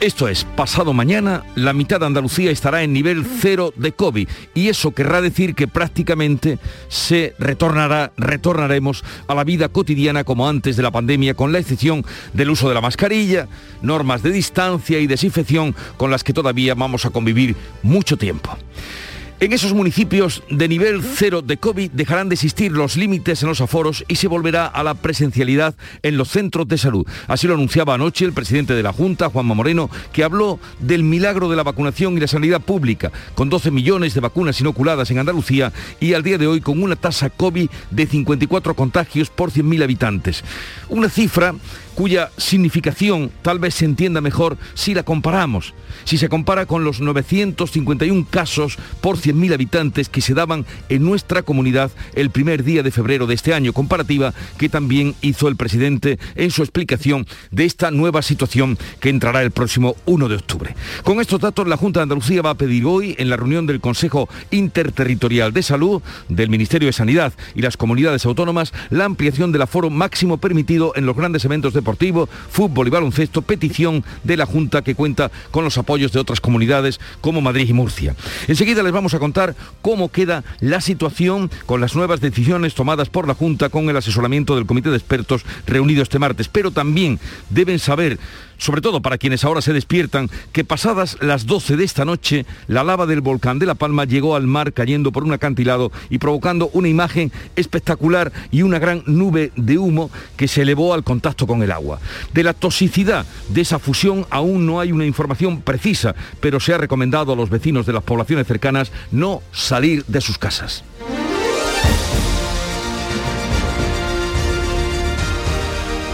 esto es, pasado mañana, la mitad de Andalucía estará en nivel cero de COVID y eso querrá decir que prácticamente se retornará, retornaremos a la vida cotidiana como antes de la pandemia, con la excepción del uso de la mascarilla, normas de distancia y desinfección con las que todavía vamos a convivir mucho tiempo. En esos municipios de nivel cero de COVID dejarán de existir los límites en los aforos y se volverá a la presencialidad en los centros de salud. Así lo anunciaba anoche el presidente de la Junta, Juanma Moreno, que habló del milagro de la vacunación y la sanidad pública, con 12 millones de vacunas inoculadas en Andalucía y al día de hoy con una tasa COVID de 54 contagios por 100.000 habitantes. Una cifra cuya significación tal vez se entienda mejor si la comparamos, si se compara con los 951 casos por 100.000 habitantes que se daban en nuestra comunidad el primer día de febrero de este año, comparativa que también hizo el presidente en su explicación de esta nueva situación que entrará el próximo 1 de octubre. Con estos datos, la Junta de Andalucía va a pedir hoy, en la reunión del Consejo Interterritorial de Salud, del Ministerio de Sanidad y las comunidades autónomas, la ampliación del aforo máximo permitido en los grandes eventos deportivos fútbol y baloncesto, petición de la Junta que cuenta con los apoyos de otras comunidades como Madrid y Murcia. Enseguida les vamos a contar cómo queda la situación con las nuevas decisiones tomadas por la Junta con el asesoramiento del Comité de Expertos reunido este martes, pero también deben saber sobre todo para quienes ahora se despiertan, que pasadas las 12 de esta noche, la lava del volcán de La Palma llegó al mar cayendo por un acantilado y provocando una imagen espectacular y una gran nube de humo que se elevó al contacto con el agua. De la toxicidad de esa fusión aún no hay una información precisa, pero se ha recomendado a los vecinos de las poblaciones cercanas no salir de sus casas.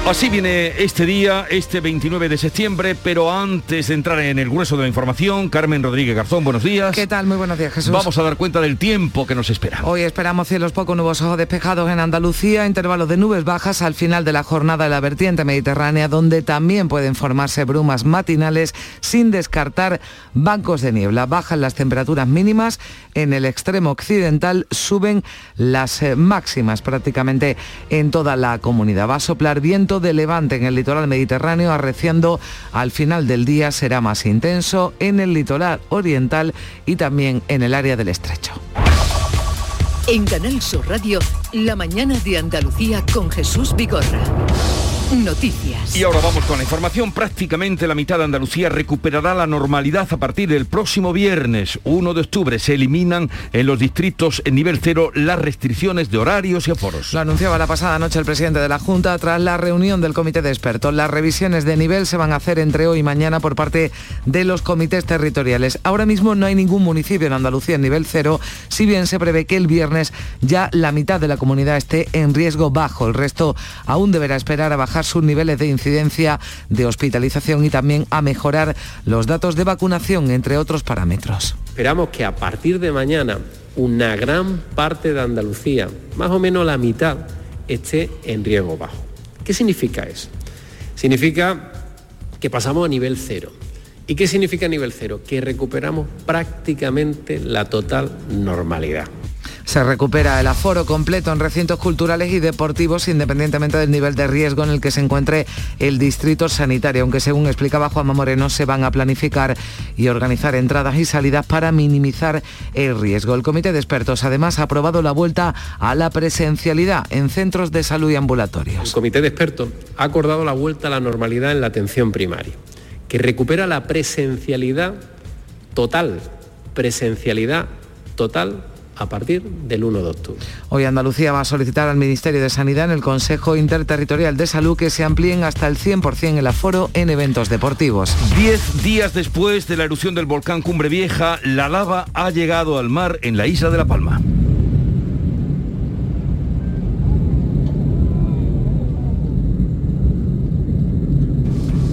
Así viene este día, este 29 de septiembre, pero antes de entrar en el grueso de la información, Carmen Rodríguez Garzón, buenos días. ¿Qué tal? Muy buenos días, Jesús. Vamos a dar cuenta del tiempo que nos espera. Hoy esperamos cielos poco nubosos despejados en Andalucía, intervalos de nubes bajas al final de la jornada de la vertiente mediterránea, donde también pueden formarse brumas matinales, sin descartar bancos de niebla. Bajan las temperaturas mínimas, en el extremo occidental suben las eh, máximas prácticamente en toda la comunidad. Va a soplar viento de levante en el litoral mediterráneo, arreciando al final del día será más intenso en el litoral oriental y también en el área del estrecho. En Canal Sur Radio, la mañana de Andalucía con Jesús Vigorra. Noticias. Y ahora vamos con la información. Prácticamente la mitad de Andalucía recuperará la normalidad a partir del próximo viernes, 1 de octubre. Se eliminan en los distritos en nivel cero las restricciones de horarios y aforos. Lo anunciaba la pasada noche el presidente de la Junta tras la reunión del comité de expertos. Las revisiones de nivel se van a hacer entre hoy y mañana por parte de los comités territoriales. Ahora mismo no hay ningún municipio en Andalucía en nivel cero, si bien se prevé que el viernes ya la mitad de la comunidad esté en riesgo bajo. El resto aún deberá esperar a bajar sus niveles de incidencia de hospitalización y también a mejorar los datos de vacunación, entre otros parámetros. Esperamos que a partir de mañana una gran parte de Andalucía, más o menos la mitad, esté en riesgo bajo. ¿Qué significa eso? Significa que pasamos a nivel cero. ¿Y qué significa nivel cero? Que recuperamos prácticamente la total normalidad. Se recupera el aforo completo en recintos culturales y deportivos independientemente del nivel de riesgo en el que se encuentre el distrito sanitario, aunque según explicaba Juanma Moreno se van a planificar y organizar entradas y salidas para minimizar el riesgo. El comité de expertos además ha aprobado la vuelta a la presencialidad en centros de salud y ambulatorios. El comité de expertos ha acordado la vuelta a la normalidad en la atención primaria, que recupera la presencialidad total, presencialidad total a partir del 1 de octubre. Hoy Andalucía va a solicitar al Ministerio de Sanidad en el Consejo Interterritorial de Salud que se amplíen hasta el 100% el aforo en eventos deportivos. Diez días después de la erupción del volcán Cumbre Vieja, la lava ha llegado al mar en la isla de La Palma.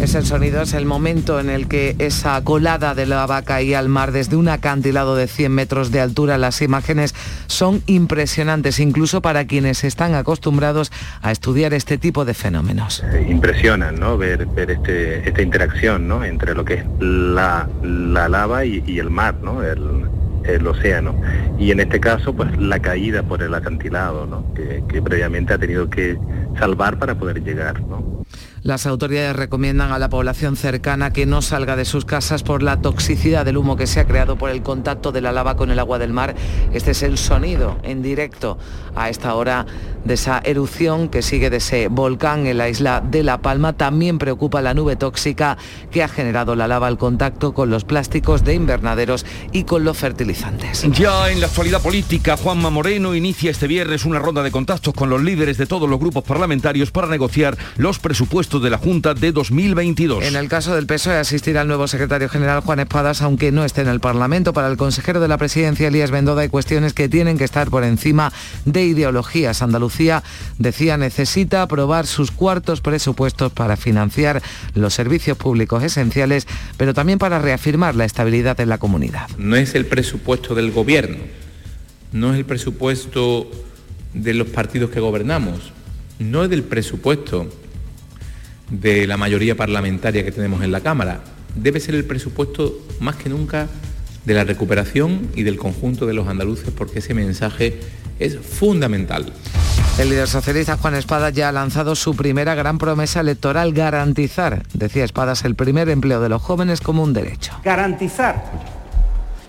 Es el sonido, es el momento en el que esa colada de lava caía al mar desde un acantilado de 100 metros de altura. Las imágenes son impresionantes, incluso para quienes están acostumbrados a estudiar este tipo de fenómenos. Eh, impresionan, ¿no? Ver, ver este, esta interacción, ¿no? Entre lo que es la, lava y, el mar, ¿no? El, océano. Y en este caso, pues la caída por el acantilado, ¿no? Que, que previamente ha tenido que salvar para poder llegar, ¿no? Las autoridades recomiendan a la población cercana que no salga de sus casas por la toxicidad del humo que se ha creado por el contacto de la lava con el agua del mar. Este es el sonido en directo a esta hora de esa erupción que sigue de ese volcán en la isla de La Palma. También preocupa la nube tóxica que ha generado la lava al contacto con los plásticos de invernaderos y con los fertilizantes. Ya en la actualidad política, Juanma Moreno inicia este viernes una ronda de contactos con los líderes de todos los grupos parlamentarios para negociar los presupuestos de la Junta de 2022. En el caso del PSOE asistirá el nuevo secretario general Juan Espadas, aunque no esté en el Parlamento. Para el consejero de la presidencia, Elías Bendoda, hay cuestiones que tienen que estar por encima de ideologías. Andalucía, decía, necesita aprobar sus cuartos presupuestos para financiar los servicios públicos esenciales, pero también para reafirmar la estabilidad en la comunidad. No es el presupuesto del gobierno, no es el presupuesto de los partidos que gobernamos, no es del presupuesto de la mayoría parlamentaria que tenemos en la Cámara. Debe ser el presupuesto más que nunca de la recuperación y del conjunto de los andaluces porque ese mensaje es fundamental. El líder socialista Juan Espadas ya ha lanzado su primera gran promesa electoral, garantizar, decía Espadas, el primer empleo de los jóvenes como un derecho. Garantizar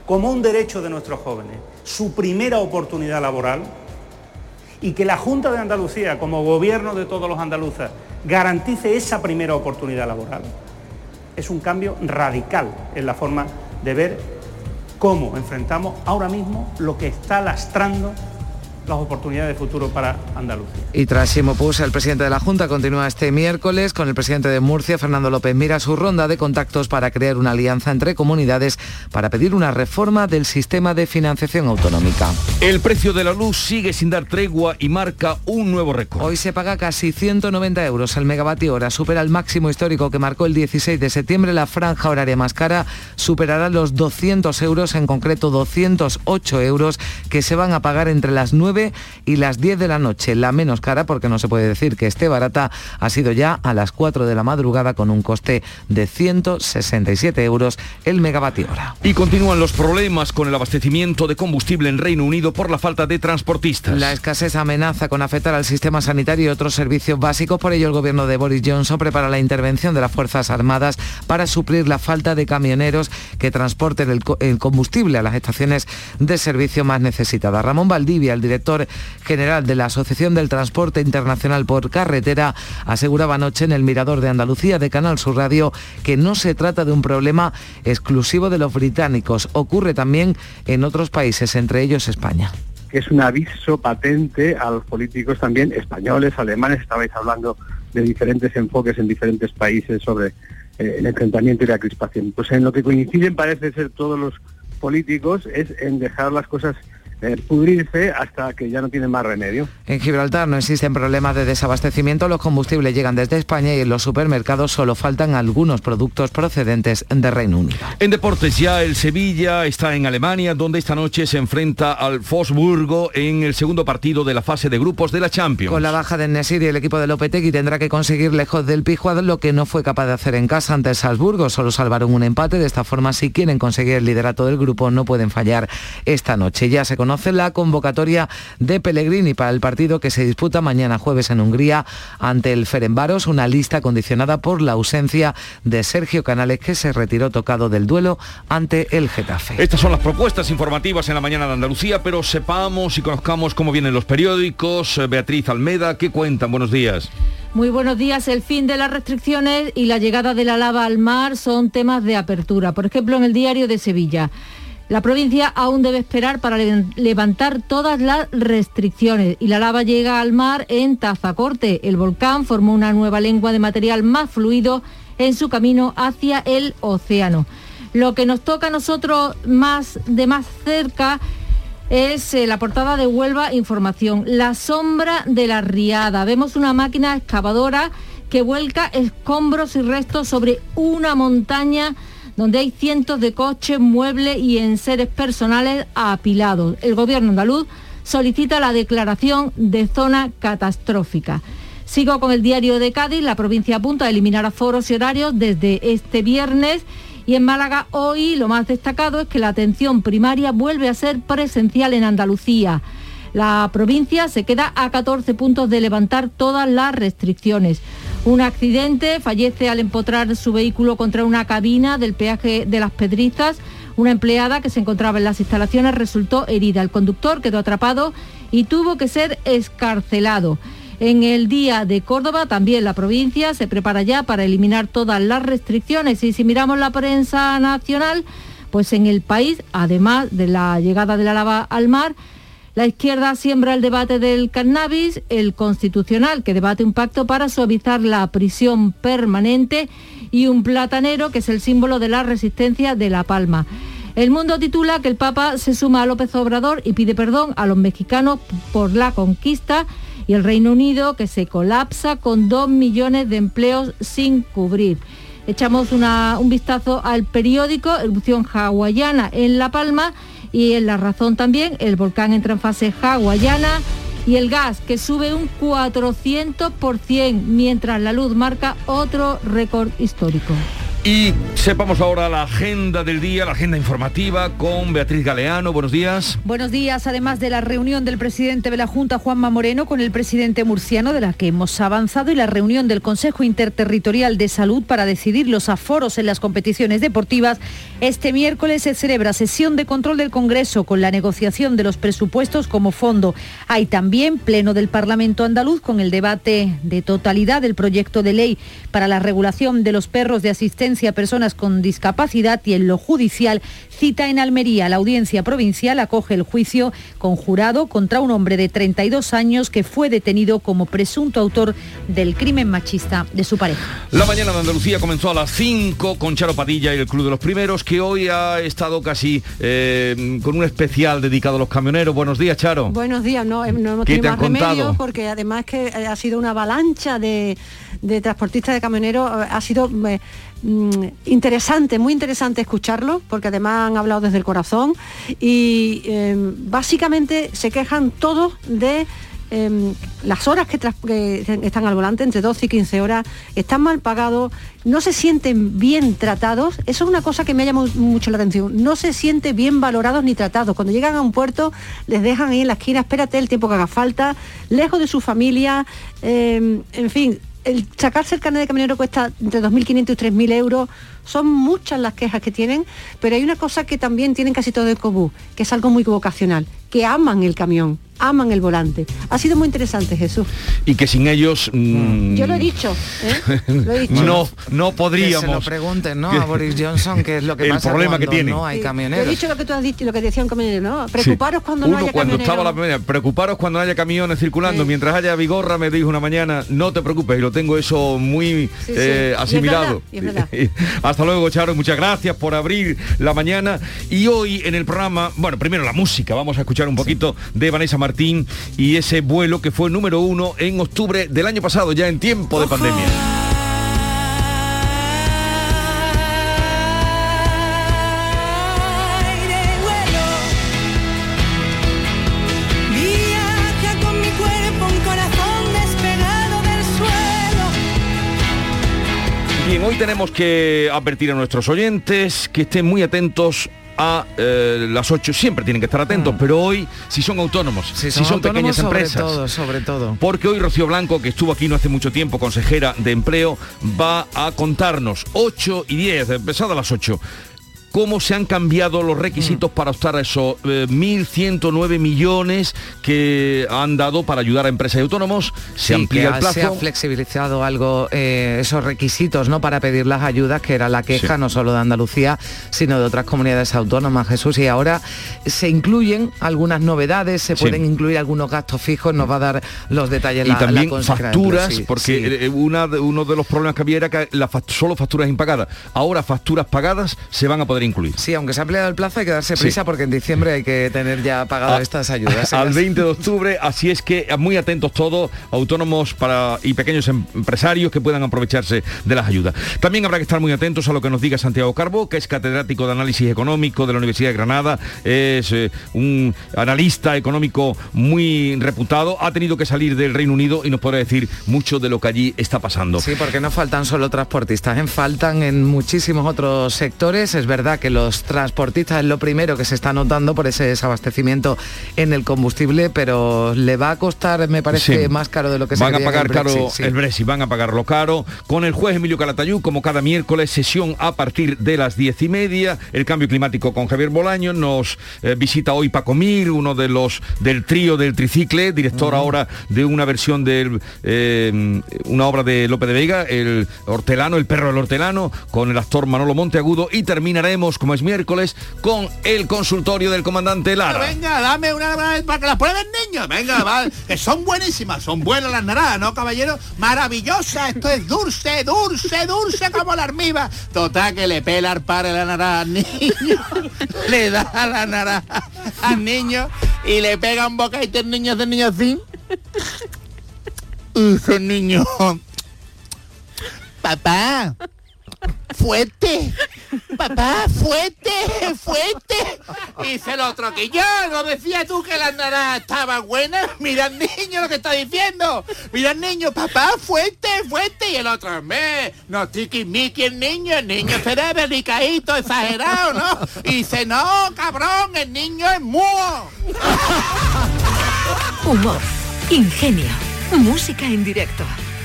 como un derecho de nuestros jóvenes su primera oportunidad laboral y que la Junta de Andalucía, como gobierno de todos los andaluces, garantice esa primera oportunidad laboral, es un cambio radical en la forma de ver cómo enfrentamos ahora mismo lo que está lastrando las oportunidades de futuro para Andalucía. Y tras Ximo el presidente de la Junta continúa este miércoles con el presidente de Murcia, Fernando López Mira, su ronda de contactos para crear una alianza entre comunidades para pedir una reforma del sistema de financiación autonómica. El precio de la luz sigue sin dar tregua y marca un nuevo récord. Hoy se paga casi 190 euros al megavatio hora, supera el máximo histórico que marcó el 16 de septiembre. La franja horaria más cara superará los 200 euros, en concreto 208 euros, que se van a pagar entre las 9 y las 10 de la noche. La menos cara, porque no se puede decir que esté barata, ha sido ya a las 4 de la madrugada con un coste de 167 euros el megavatio hora. Y continúan los problemas con el abastecimiento de combustible en Reino Unido por la falta de transportistas. La escasez amenaza con afectar al sistema sanitario y otros servicios básicos. Por ello, el gobierno de Boris Johnson prepara la intervención de las Fuerzas Armadas para suplir la falta de camioneros que transporten el, el combustible a las estaciones de servicio más necesitadas. Ramón Valdivia, el director general de la Asociación del Transporte Internacional por Carretera, aseguraba anoche en el Mirador de Andalucía de Canal Sur Radio que no se trata de un problema exclusivo de los británicos. Ocurre también en otros países, entre ellos España es un aviso patente a los políticos también españoles, alemanes, estabais hablando de diferentes enfoques en diferentes países sobre eh, el enfrentamiento y la crispación. Pues en lo que coinciden parece ser todos los políticos es en dejar las cosas eh, pudrirse hasta que ya no tiene más remedio. En Gibraltar no existen problemas de desabastecimiento, los combustibles llegan desde España y en los supermercados solo faltan algunos productos procedentes de Reino Unido. En deportes ya el Sevilla está en Alemania, donde esta noche se enfrenta al Fosburgo en el segundo partido de la fase de grupos de la Champions. Con la baja de Nesir y el equipo de Lopetegui tendrá que conseguir lejos del Pijuad lo que no fue capaz de hacer en casa ante el Salzburgo. Solo salvaron un empate. De esta forma, si quieren conseguir el liderato del grupo, no pueden fallar esta noche. Ya se conoce conoce la convocatoria de Pellegrini para el partido que se disputa mañana jueves en Hungría ante el Ferenbaros, una lista condicionada por la ausencia de Sergio Canales que se retiró tocado del duelo ante el Getafe. Estas son las propuestas informativas en la mañana de Andalucía, pero sepamos y conozcamos cómo vienen los periódicos. Beatriz Almeda, ¿qué cuentan? Buenos días. Muy buenos días. El fin de las restricciones y la llegada de la lava al mar son temas de apertura. Por ejemplo, en el diario de Sevilla. La provincia aún debe esperar para levantar todas las restricciones y la lava llega al mar en Tazacorte. El volcán formó una nueva lengua de material más fluido en su camino hacia el océano. Lo que nos toca a nosotros más de más cerca es eh, la portada de Huelva Información, la sombra de la riada. Vemos una máquina excavadora que vuelca escombros y restos sobre una montaña donde hay cientos de coches, muebles y enseres personales apilados. El gobierno andaluz solicita la declaración de zona catastrófica. Sigo con el diario de Cádiz. La provincia apunta a eliminar aforos y horarios desde este viernes. Y en Málaga hoy lo más destacado es que la atención primaria vuelve a ser presencial en Andalucía. La provincia se queda a 14 puntos de levantar todas las restricciones. Un accidente fallece al empotrar su vehículo contra una cabina del peaje de las Pedrizas. Una empleada que se encontraba en las instalaciones resultó herida. El conductor quedó atrapado y tuvo que ser escarcelado. En el Día de Córdoba también la provincia se prepara ya para eliminar todas las restricciones y si miramos la prensa nacional, pues en el país, además de la llegada de la lava al mar, la izquierda siembra el debate del cannabis, el constitucional que debate un pacto para suavizar la prisión permanente y un platanero que es el símbolo de la resistencia de La Palma. El mundo titula que el Papa se suma a López Obrador y pide perdón a los mexicanos por la conquista y el Reino Unido que se colapsa con dos millones de empleos sin cubrir. Echamos un vistazo al periódico Erupción Hawaiana en La Palma y en La Razón también, el volcán entra en fase hawaiana y el gas que sube un 400% mientras la luz marca otro récord histórico. Y sepamos ahora la agenda del día, la agenda informativa con Beatriz Galeano. Buenos días. Buenos días. Además de la reunión del presidente de la Junta, Juanma Moreno, con el presidente murciano, de la que hemos avanzado, y la reunión del Consejo Interterritorial de Salud para decidir los aforos en las competiciones deportivas, este miércoles se celebra sesión de control del Congreso con la negociación de los presupuestos como fondo. Hay también pleno del Parlamento andaluz con el debate de totalidad del proyecto de ley para la regulación de los perros de asistencia a personas con discapacidad y en lo judicial cita en Almería. La audiencia provincial acoge el juicio conjurado contra un hombre de 32 años que fue detenido como presunto autor del crimen machista de su pareja. La mañana de Andalucía comenzó a las 5 con Charo Padilla y el Club de los Primeros, que hoy ha estado casi eh, con un especial dedicado a los camioneros. Buenos días, Charo. Buenos días, no, no hemos tenido más remedio porque además que ha sido una avalancha de, de transportistas de camioneros, ha sido eh, Mm, interesante, muy interesante escucharlo, porque además han hablado desde el corazón y em, básicamente se quejan todos de em, las horas que, están al volante, entre 12 y 15 horas, están mal pagados, no se sienten bien tratados. Eso es una cosa que me ha llamado mucho la atención. No se sienten bien valorados ni tratados. Cuando llegan a un puerto, les dejan ahí en la esquina, espérate el tiempo que haga falta, lejos de su familia, em, en fin, el sacarse el carnet de camionero cuesta entre 2.500 y 3.000 euros. Son muchas las quejas que tienen, pero hay una cosa que también tienen casi todo de común, que es algo muy vocacional, que aman el camión aman el volante. Ha sido muy interesante, Jesús. Y que sin ellos... Mm, Yo lo he dicho, ¿eh? no, no podríamos... Que se lo pregunten, ¿no? A Boris Johnson, que es lo que el problema que tiene. no hay camioneros. he dicho lo que tú has dicho, lo que decía un camionero, ¿no? Preocuparos cuando no haya cuando estaba la primera, preocuparos cuando no haya camiones circulando. Mientras haya vigorra, me dijo una mañana, no te preocupes, y lo tengo eso muy eh, asimilado. Hasta luego, Charo, muchas gracias por abrir la mañana. Y hoy en el programa, bueno, primero la música, vamos a escuchar un poquito de Vanessa Martín y ese vuelo que fue número uno en octubre del año pasado, ya en tiempo de pandemia. Bien, hoy tenemos que advertir a nuestros oyentes que estén muy atentos a eh, las 8 siempre tienen que estar atentos, mm. pero hoy si son autónomos, si son, pequeñas empresas, todo, sobre todo. Porque hoy Rocío Blanco, que estuvo aquí no hace mucho tiempo, consejera de empleo, va a contarnos 8 y 10, empezado a las 8 cómo se han cambiado los requisitos mm. para optar a esos 1.109 eh, millones que han dado para ayudar a empresas y autónomos. Se amplía el plazo. Se ha flexibilizado algo eh, esos requisitos ¿no? para pedir las ayudas, que era la queja no solo de Andalucía, sino de otras comunidades autónomas, Jesús. Y ahora se incluyen algunas novedades, se pueden incluir algunos gastos fijos, nos va a dar los detalles y también facturas, porque eh, uno de los problemas que había era que solo facturas impagadas. Ahora facturas pagadas se van a poder incluir. Sí, aunque se ha ampliado el plazo hay que darse prisa porque en diciembre hay que tener ya pagado estas ayudas. Al 20 de octubre, así es que muy atentos todos, autónomos para, y pequeños empresarios que puedan aprovecharse de las ayudas. También habrá que estar muy atentos a lo que nos diga Santiago Carbo, que es catedrático de análisis económico de la Universidad de Granada, es eh, un analista económico muy reputado, ha tenido que salir del Reino Unido y nos podrá decir mucho de lo que allí está pasando. Sí, porque no faltan solo transportistas, ¿eh? faltan en muchísimos otros sectores. Es verdad que los transportistas es lo primero que se está notando por ese desabastecimiento en el combustible, pero le va a costar, me parece, más caro de lo que se Van a pagar caro el Brexit, van a pagarlo caro. Con el juez Emilio Calatayú, como cada miércoles, sesión a partir de las diez y media. El cambio climático con Javier Bolaño. Nos eh, visita hoy Paco Mir, uno de los del trío del tricicle, director ahora de una versión de eh, una obra de Lope de Vega, el hortelano, el perro del hortelano, con el actor Manolo Monteagudo. Y como es miércoles, con el consultorio del comandante Lara. Venga, dame una para que la prueben niños. Venga, va, que son buenísimas, son buenas las naranjas, ¿no, caballero? Maravillosa, esto es dulce, dulce, dulce como la armiva. Total, que le pela para la naranja al niño, le da la naranja al niño y le pega un bocadito el niño, del niño así. Ese niño. Papá, fuerte, papá, fuerte, fuerte. Dice el otro que yo, no decía tú que la naranjas estaba buena. Mira el niño lo que está diciendo. Mira el niño, papá, fuerte, fuerte. Y el otro, me, no miki el niño, el niño será delicadito, exagerado, ¿no? Y dice, no, cabrón, el niño es mudo. Humor, ingenio, música en directo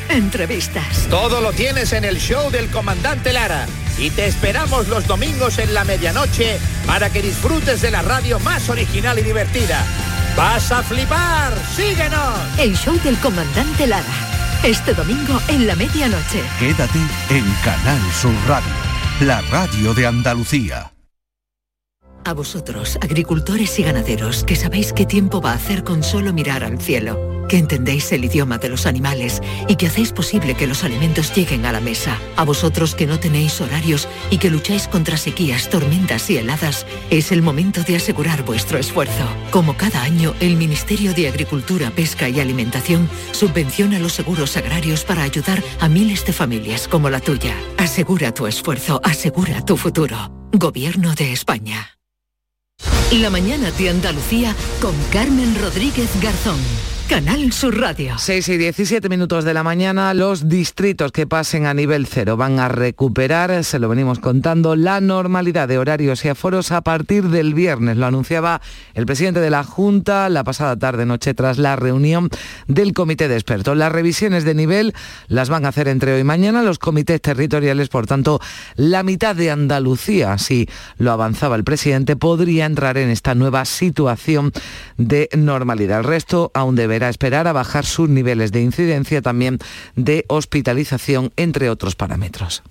entrevistas. Todo lo tienes en el show del comandante Lara. Y te esperamos los domingos en la medianoche para que disfrutes de la radio más original y divertida. ¡Vas a flipar! ¡Síguenos! El show del comandante Lara. Este domingo en la medianoche. Quédate en Canal Sur Radio, la radio de Andalucía. A vosotros, agricultores y ganaderos, que sabéis qué tiempo va a hacer con solo mirar al cielo que entendéis el idioma de los animales y que hacéis posible que los alimentos lleguen a la mesa. A vosotros que no tenéis horarios y que lucháis contra sequías, tormentas y heladas, es el momento de asegurar vuestro esfuerzo. Como cada año, el Ministerio de Agricultura, Pesca y Alimentación subvenciona los seguros agrarios para ayudar a miles de familias como la tuya. Asegura tu esfuerzo, asegura tu futuro. Gobierno de España. La mañana de Andalucía con Carmen Rodríguez Garzón. Canal Sur Radio. 6 y 17 minutos de la mañana, los distritos que pasen a nivel cero van a recuperar, se lo venimos contando, la normalidad de horarios y aforos a partir del viernes. Lo anunciaba el presidente de la Junta la pasada tarde-noche tras la reunión del comité de expertos. Las revisiones de nivel las van a hacer entre hoy y mañana los comités territoriales, por tanto, la mitad de Andalucía, si lo avanzaba el presidente, podría entrar en esta nueva situación de normalidad. El resto aún debe a esperar a bajar sus niveles de incidencia, también de hospitalización, entre otros parámetros.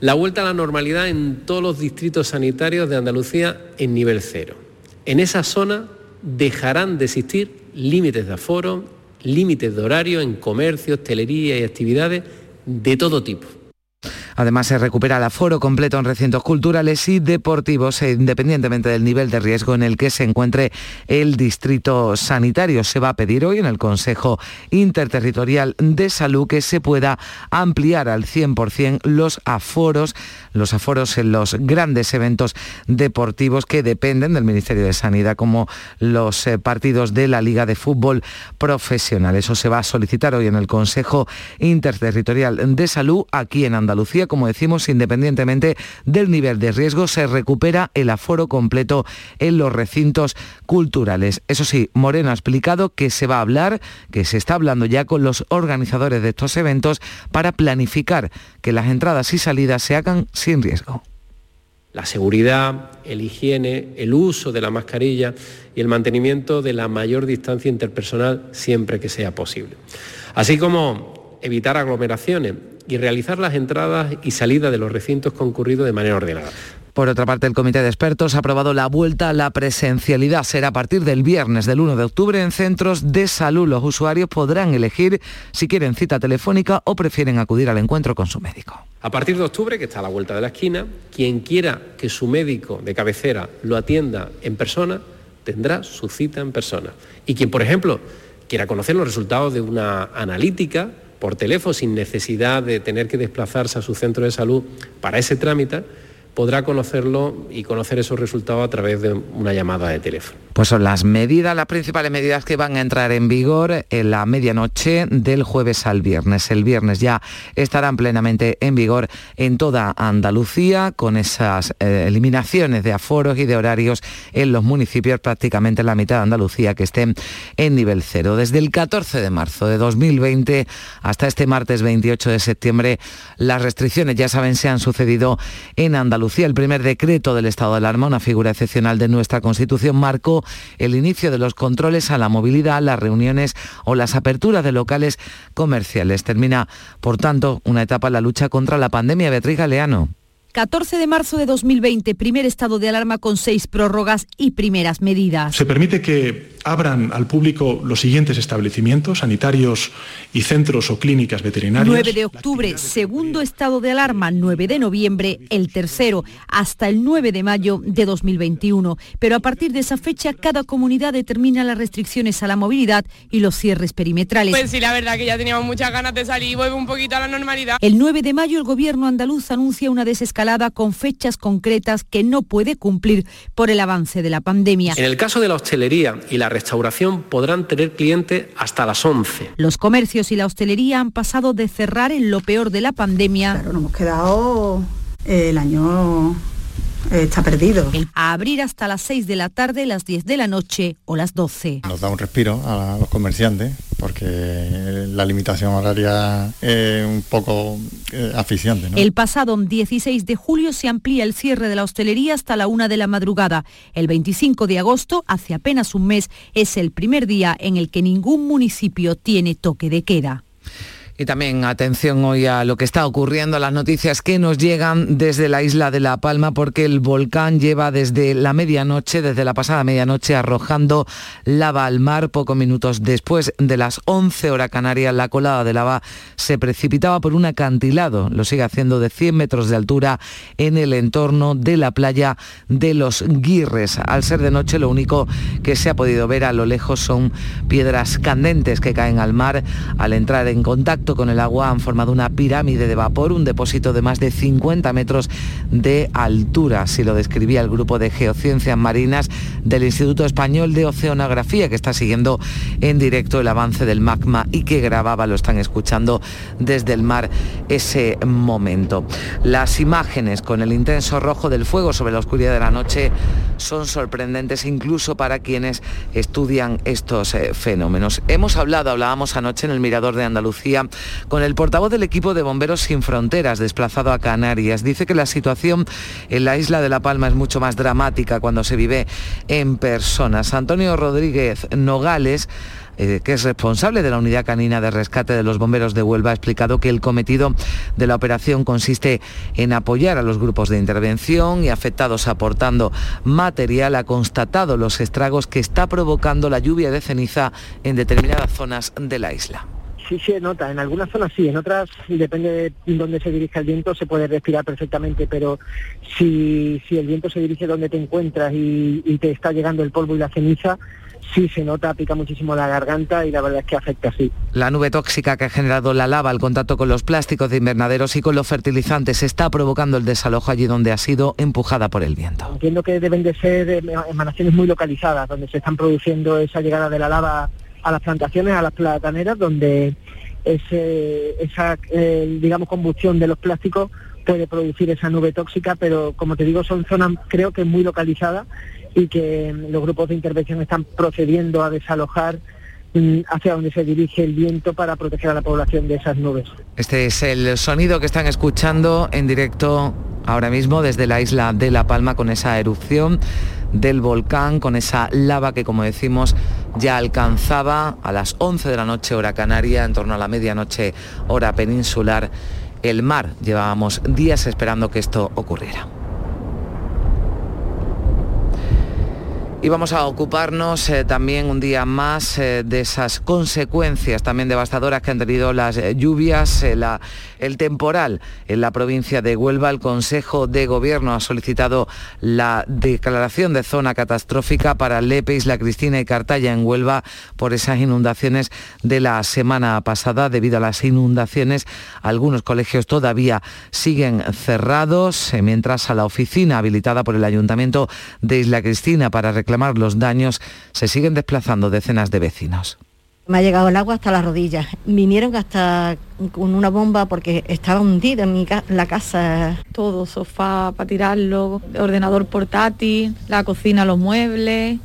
La vuelta a la normalidad en todos los distritos sanitarios de Andalucía en nivel cero. En esa zona dejarán de existir límites de aforo, límites de horario en comercio, hostelería y actividades de todo tipo. Además, se recupera el aforo completo en recintos culturales y deportivos, e independientemente del nivel de riesgo en el que se encuentre el distrito sanitario. Se va a pedir hoy en el Consejo Interterritorial de Salud que se pueda ampliar al 100% los aforos, los aforos en los grandes eventos deportivos que dependen del Ministerio de Sanidad, como los eh, partidos de la Liga de Fútbol Profesional. Eso se va a solicitar hoy en el Consejo Interterritorial de Salud aquí en Andalucía como decimos, independientemente del nivel de riesgo, se recupera el aforo completo en los recintos culturales. Eso sí, Moreno ha explicado que se va a hablar, que se está hablando ya con los organizadores de estos eventos para planificar que las entradas y salidas se hagan sin riesgo. La seguridad, el higiene, el uso de la mascarilla y el mantenimiento de la mayor distancia interpersonal siempre que sea posible. Así como evitar aglomeraciones y realizar las entradas y salidas de los recintos concurridos de manera ordenada. Por otra parte, el Comité de Expertos ha aprobado la vuelta a la presencialidad. Será a partir del viernes del 1 de octubre en centros de salud. Los usuarios podrán elegir si quieren cita telefónica o prefieren acudir al encuentro con su médico. A partir de octubre, que está a la vuelta de la esquina, quien quiera que su médico de cabecera lo atienda en persona, tendrá su cita en persona. Y quien, por ejemplo, quiera conocer los resultados de una analítica por teléfono sin necesidad de tener que desplazarse a su centro de salud para ese trámite, podrá conocerlo y conocer esos resultados a través de una llamada de teléfono. Pues son las medidas, las principales medidas que van a entrar en vigor en la medianoche del jueves al viernes. El viernes ya estarán plenamente en vigor en toda Andalucía con esas eh, eliminaciones de aforos y de horarios en los municipios, prácticamente en la mitad de Andalucía que estén en nivel cero. Desde el 14 de marzo de 2020 hasta este martes 28 de septiembre, las restricciones, ya saben, se han sucedido en Andalucía. El primer decreto del estado de alarma, una figura excepcional de nuestra Constitución, marcó el inicio de los controles a la movilidad, las reuniones o las aperturas de locales comerciales. Termina, por tanto, una etapa en la lucha contra la pandemia. Beatriz Galeano. 14 de marzo de 2020, primer estado de alarma con seis prórrogas y primeras medidas. Se permite que abran al público los siguientes establecimientos sanitarios y centros o clínicas veterinarias. 9 de octubre, segundo estado de alarma, 9 de noviembre, el tercero, hasta el 9 de mayo de 2021. Pero a partir de esa fecha, cada comunidad determina las restricciones a la movilidad y los cierres perimetrales. Pues sí, la verdad que ya teníamos muchas ganas de salir y vuelve un poquito a la normalidad. El 9 de mayo, el gobierno andaluz anuncia una desescalada con fechas concretas que no puede cumplir por el avance de la pandemia. En el caso de la hostelería y la restauración podrán tener cliente hasta las 11. Los comercios y la hostelería han pasado de cerrar en lo peor de la pandemia. Claro, nos hemos quedado el año eh, está perdido. A abrir hasta las 6 de la tarde, las 10 de la noche o las 12. Nos da un respiro a los comerciantes porque la limitación horaria es un poco eh, aficiante. El pasado 16 de julio se amplía el cierre de la hostelería hasta la una de la madrugada. El 25 de agosto, hace apenas un mes, es el primer día en el que ningún municipio tiene toque de queda. Y también atención hoy a lo que está ocurriendo, a las noticias que nos llegan desde la isla de La Palma, porque el volcán lleva desde la medianoche, desde la pasada medianoche, arrojando lava al mar. Pocos minutos después de las 11 horas canarias, la colada de lava se precipitaba por un acantilado. Lo sigue haciendo de 100 metros de altura en el entorno de la playa de los Guirres. Al ser de noche, lo único que se ha podido ver a lo lejos son piedras candentes que caen al mar al entrar en contacto con el agua han formado una pirámide de vapor, un depósito de más de 50 metros de altura, así lo describía el grupo de geociencias marinas del Instituto Español de Oceanografía, que está siguiendo en directo el avance del magma y que grababa, lo están escuchando desde el mar ese momento. Las imágenes con el intenso rojo del fuego sobre la oscuridad de la noche son sorprendentes incluso para quienes estudian estos eh, fenómenos. Hemos hablado, hablábamos anoche en el Mirador de Andalucía con el portavoz del equipo de Bomberos Sin Fronteras, desplazado a Canarias. Dice que la situación en la isla de La Palma es mucho más dramática cuando se vive en personas. Antonio Rodríguez Nogales eh, que es responsable de la unidad canina de rescate de los bomberos de Huelva, ha explicado que el cometido de la operación consiste en apoyar a los grupos de intervención y afectados aportando material. Ha constatado los estragos que está provocando la lluvia de ceniza en determinadas zonas de la isla sí se nota, en algunas zonas sí, en otras, depende de dónde se dirige el viento, se puede respirar perfectamente, pero si, si el viento se dirige donde te encuentras y, y te está llegando el polvo y la ceniza, sí se nota, pica muchísimo la garganta y la verdad es que afecta, sí. La nube tóxica que ha generado la lava al contacto con los plásticos de invernaderos y con los fertilizantes está provocando el desalojo allí donde ha sido empujada por el viento. Entiendo que deben de ser eh, emanaciones muy localizadas, donde se están produciendo esa llegada de la lava a las plantaciones, a las plataneras, donde esa, digamos, combustión de los plásticos puede producir esa nube tóxica, pero como te digo, son zonas creo que muy localizadas y que los grupos de intervención están procediendo a desalojar hacia donde se dirige el viento para proteger a la población de esas nubes. Este es el sonido que están escuchando en directo ahora mismo desde la isla de La Palma con esa erupción del volcán, con esa lava que, como decimos, ya alcanzaba a las 11 de la noche hora canaria, en torno a la medianoche hora peninsular, el mar. Llevábamos días esperando que esto ocurriera. Y vamos a ocuparnos eh, también un día más eh, de esas consecuencias también devastadoras que han tenido las eh, lluvias, el temporal en la provincia de Huelva. El Consejo de Gobierno ha solicitado la declaración de zona catastrófica para Lepe, Isla Cristina y Cartaya en Huelva por esas inundaciones de la semana pasada. Debido a las inundaciones, algunos colegios todavía siguen cerrados, mientras a la oficina habilitada por el Ayuntamiento de Isla Cristina para reclamar los daños, se siguen desplazando decenas de vecinos. Me ha llegado el agua hasta las rodillas. Vinieron hasta con una bomba porque estaba hundida en mi la casa. Todo, sofá para tirarlo, ordenador portátil, la cocina, los muebles.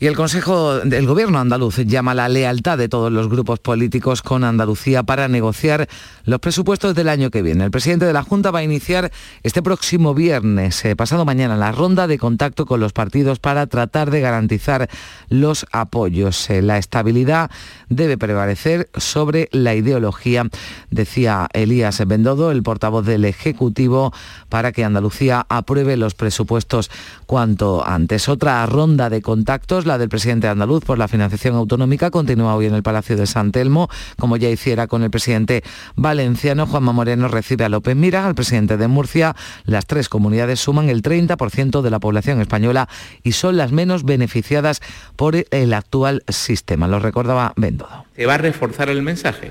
Y el Consejo del Gobierno andaluz llama la lealtad de todos los grupos políticos con Andalucía para negociar los presupuestos del año que viene. El presidente de la Junta va a iniciar este próximo viernes, eh, pasado mañana, la ronda de contacto con los partidos para tratar de garantizar los apoyos. Eh, la estabilidad debe prevalecer sobre la ideología, decía Elías Bendodo, el portavoz del Ejecutivo, para que Andalucía apruebe los presupuestos cuanto antes. Otra ronda de contactos la del presidente andaluz por la financiación autonómica, continúa hoy en el Palacio de San Telmo, como ya hiciera con el presidente valenciano. Juanma Moreno recibe a López Mira, al presidente de Murcia. Las tres comunidades suman el 30% de la población española y son las menos beneficiadas por el actual sistema. Lo recordaba Bendodo. Se va a reforzar el mensaje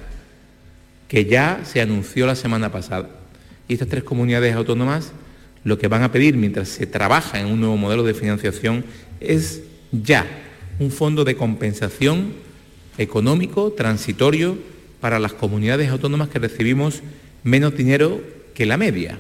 que ya se anunció la semana pasada. Y estas tres comunidades autónomas lo que van a pedir mientras se trabaja en un nuevo modelo de financiación es ya un fondo de compensación económico transitorio para las comunidades autónomas que recibimos menos dinero que la media.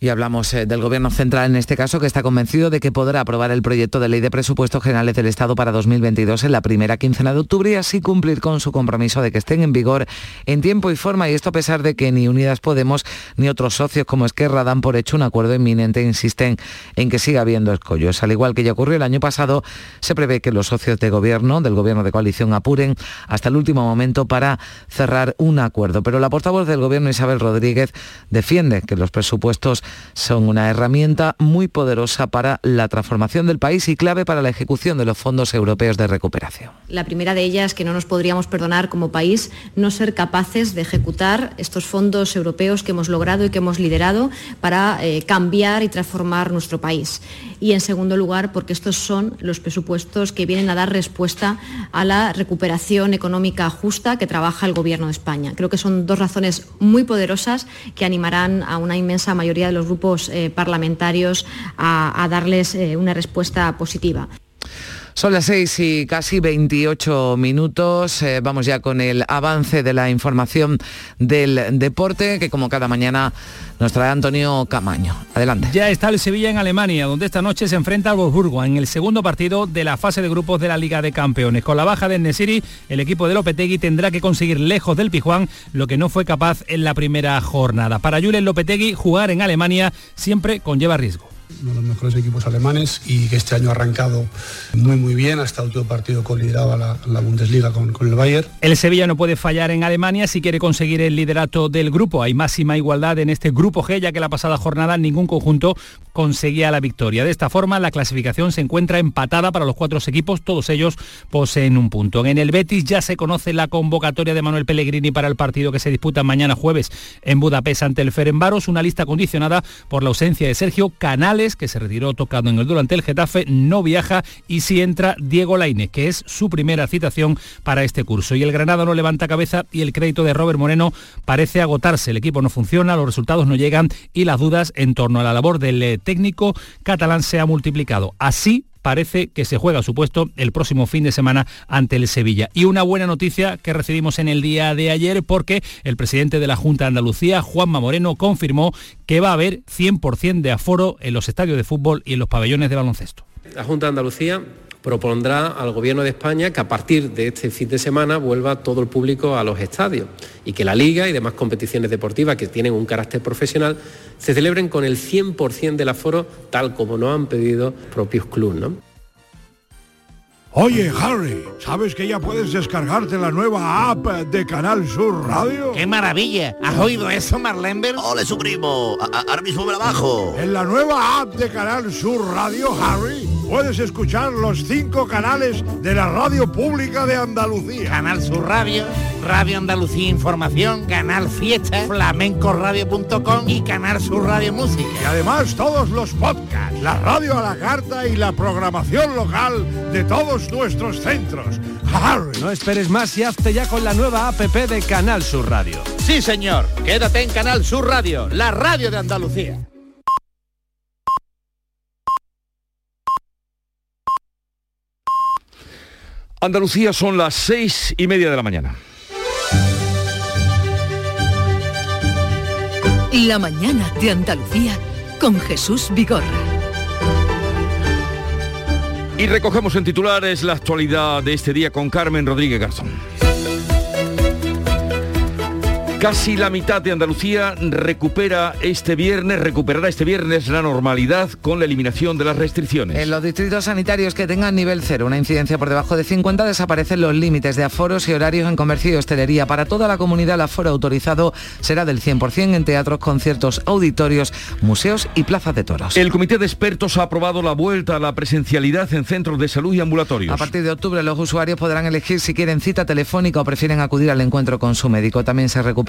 Y hablamos eh, del Gobierno Central en este caso, que está convencido de que podrá aprobar el proyecto de ley de presupuestos generales del Estado para 2022 en la primera quincena de octubre y así cumplir con su compromiso de que estén en vigor en tiempo y forma. Y esto a pesar de que ni Unidas Podemos ni otros socios como Esquerra dan por hecho un acuerdo inminente e insisten en que siga habiendo escollos. Al igual que ya ocurrió el año pasado, se prevé que los socios de gobierno, del gobierno de coalición, apuren hasta el último momento para cerrar un acuerdo. Pero la portavoz del gobierno, Isabel Rodríguez, defiende que los presupuestos son una herramienta muy poderosa para la transformación del país y clave para la ejecución de los fondos europeos de recuperación. La primera de ellas que no nos podríamos perdonar como país no ser capaces de ejecutar estos fondos europeos que hemos logrado y que hemos liderado para eh, cambiar y transformar nuestro país. Y en segundo lugar, porque estos son los presupuestos que vienen a dar respuesta a la recuperación económica justa que trabaja el Gobierno de España. Creo que son dos razones muy poderosas que animarán a una inmensa mayoría de los grupos eh, parlamentarios a, darles eh, una respuesta positiva. Son las 6 y casi 28 minutos. Eh, vamos ya con el avance de la información del deporte, que como cada mañana nos trae Antonio Camaño. Adelante. Ya está el Sevilla en Alemania, donde esta noche se enfrenta al Wolfsburgo en el segundo partido de la fase de grupos de la Liga de Campeones. Con la baja de Nesiri, el equipo de Lopetegui tendrá que conseguir lejos del Pijuán lo que no fue capaz en la primera jornada. Para Julen Lopetegui, jugar en Alemania siempre conlleva riesgo uno de los mejores equipos alemanes y que este año ha arrancado muy muy bien hasta el último partido lideraba la, Bundesliga con, con, el Bayern. El Sevilla no puede fallar en Alemania si quiere conseguir el liderato del grupo. Hay máxima igualdad en este grupo G ya que la pasada jornada ningún conjunto conseguía la victoria. De esta forma la clasificación se encuentra empatada para los cuatro equipos, todos ellos poseen un punto. En el Betis ya se conoce la convocatoria de Manuel Pellegrini para el partido que se disputa mañana jueves en Budapest ante el Ferenbaros, una lista condicionada por la ausencia de Sergio Canal que se retiró tocado en el durante el Getafe, no viaja y si entra Diego Laine, que es su primera citación para este curso. Y el Granada no levanta cabeza y el crédito de Robert Moreno parece agotarse. El equipo no funciona, los resultados no llegan y las dudas en torno a la labor del eh, técnico catalán se ha multiplicado. Así parece que se juega su puesto el próximo fin de semana ante el Sevilla. Y una buena noticia que recibimos en el día de ayer porque el presidente de la Junta de Andalucía, Juanma Moreno, confirmó que va a haber 100% de aforo en los estadios de fútbol y en los pabellones de baloncesto. La Junta de Andalucía propondrá al Gobierno de España que a partir de este fin de semana vuelva todo el público a los estadios y que la Liga y demás competiciones deportivas que tienen un carácter profesional se celebren con el 100% del aforo tal como nos han pedido propios clubes. ¿no? Oye, Harry, ¿sabes que ya puedes descargarte la nueva app de Canal Sur Radio? ¡Qué maravilla! ¿Has oído eso, Marlenber? ¡Ole, su primo! ahora mismo me la bajo. En la nueva app de Canal Sur Radio, Harry puedes escuchar los cinco canales de la radio pública de Andalucía. Canal Sur Radio, Radio Andalucía Información, Canal Fiesta, flamencoradio.com y Canal Sur Radio Música. Y además todos los podcasts, la radio a la carta y la programación local de todos nuestros centros. ¡Harry! No esperes más y hazte ya con la nueva APP de Canal Sur Radio. Sí, señor. Quédate en Canal Sur Radio, la radio de Andalucía. Andalucía son las seis y media de la mañana. La mañana de Andalucía con Jesús Vigorra. Y recogemos en titulares la actualidad de este día con Carmen Rodríguez Garzón. Casi la mitad de Andalucía recupera este viernes, recuperará este viernes la normalidad con la eliminación de las restricciones. En los distritos sanitarios que tengan nivel cero, una incidencia por debajo de 50, desaparecen los límites de aforos y horarios en comercio y hostelería. Para toda la comunidad el aforo autorizado será del 100% en teatros, conciertos, auditorios, museos y plazas de toros. El comité de expertos ha aprobado la vuelta a la presencialidad en centros de salud y ambulatorios. A partir de octubre los usuarios podrán elegir si quieren cita telefónica o prefieren acudir al encuentro con su médico. También se recupera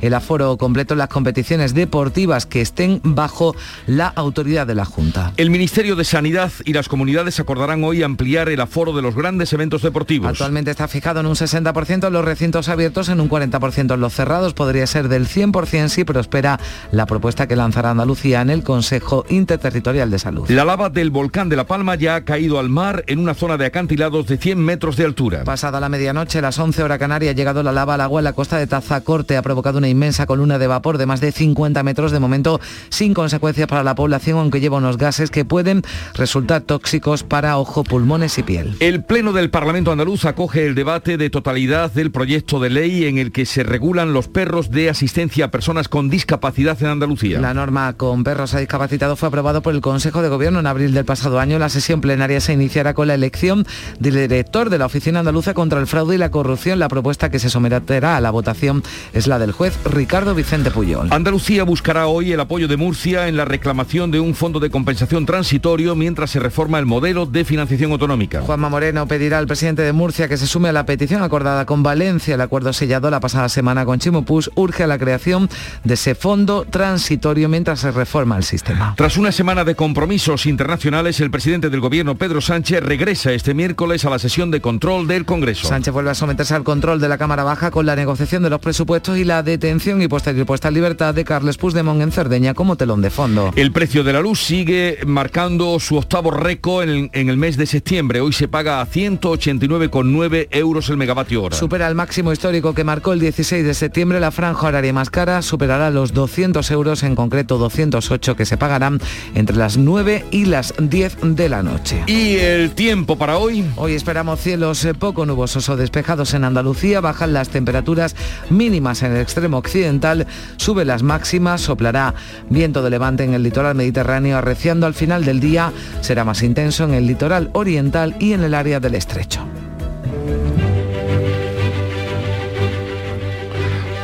el aforo completo en las competiciones deportivas que estén bajo la autoridad de la Junta. El Ministerio de Sanidad y las comunidades acordarán hoy ampliar el aforo de los grandes eventos deportivos. Actualmente está fijado en un 60% en los recintos abiertos, en un 40% en los cerrados. Podría ser del 100% si prospera la propuesta que lanzará Andalucía en el Consejo Interterritorial de Salud. La lava del volcán de La Palma ya ha caído al mar en una zona de acantilados de 100 metros de altura. Pasada la medianoche, a las 11 horas canaria, ha llegado la lava al agua en la costa de Tazacorte. Ha provocado una inmensa columna de vapor de más de 50 metros, de momento sin consecuencias para la población, aunque lleva unos gases que pueden resultar tóxicos para ojo, pulmones y piel. El Pleno del Parlamento andaluz acoge el debate de totalidad del proyecto de ley en el que se regulan los perros de asistencia a personas con discapacidad en Andalucía. La norma con perros a discapacitados fue aprobado por el Consejo de Gobierno en abril del pasado año. La sesión plenaria se iniciará con la elección del director de la Oficina Andaluza contra el Fraude y la Corrupción. La propuesta que se someterá a la votación es la del juez Ricardo Vicente Puyol. Andalucía buscará hoy el apoyo de Murcia en la reclamación de un fondo de compensación transitorio mientras se reforma el modelo de financiación autonómica. Juanma Moreno pedirá al presidente de Murcia que se sume a la petición acordada con Valencia. El acuerdo sellado la pasada semana con Chimopús urge a la creación de ese fondo transitorio mientras se reforma el sistema. Tras una semana de compromisos internacionales, el presidente del gobierno, Pedro Sánchez, regresa este miércoles a la sesión de control del Congreso. Sánchez vuelve a someterse al control de la Cámara Baja con la negociación de los presupuestos y la detención y posterior puesta en libertad de Carles Puigdemont en Cerdeña como telón de fondo. El precio de la luz sigue marcando su octavo récord en, en el mes de septiembre. Hoy se paga a 189,9 euros el megavatio hora. Supera el máximo histórico que marcó el 16 de septiembre. La franja horaria más cara superará los 200 euros, en concreto 208 que se pagarán entre las 9 y las 10 de la noche. ¿Y el tiempo para hoy? Hoy esperamos cielos eh, poco nubosos o despejados en Andalucía. Bajan las temperaturas mínimas en el extremo occidental, sube las máximas, soplará viento de levante en el litoral mediterráneo, arreciando al final del día, será más intenso en el litoral oriental y en el área del estrecho.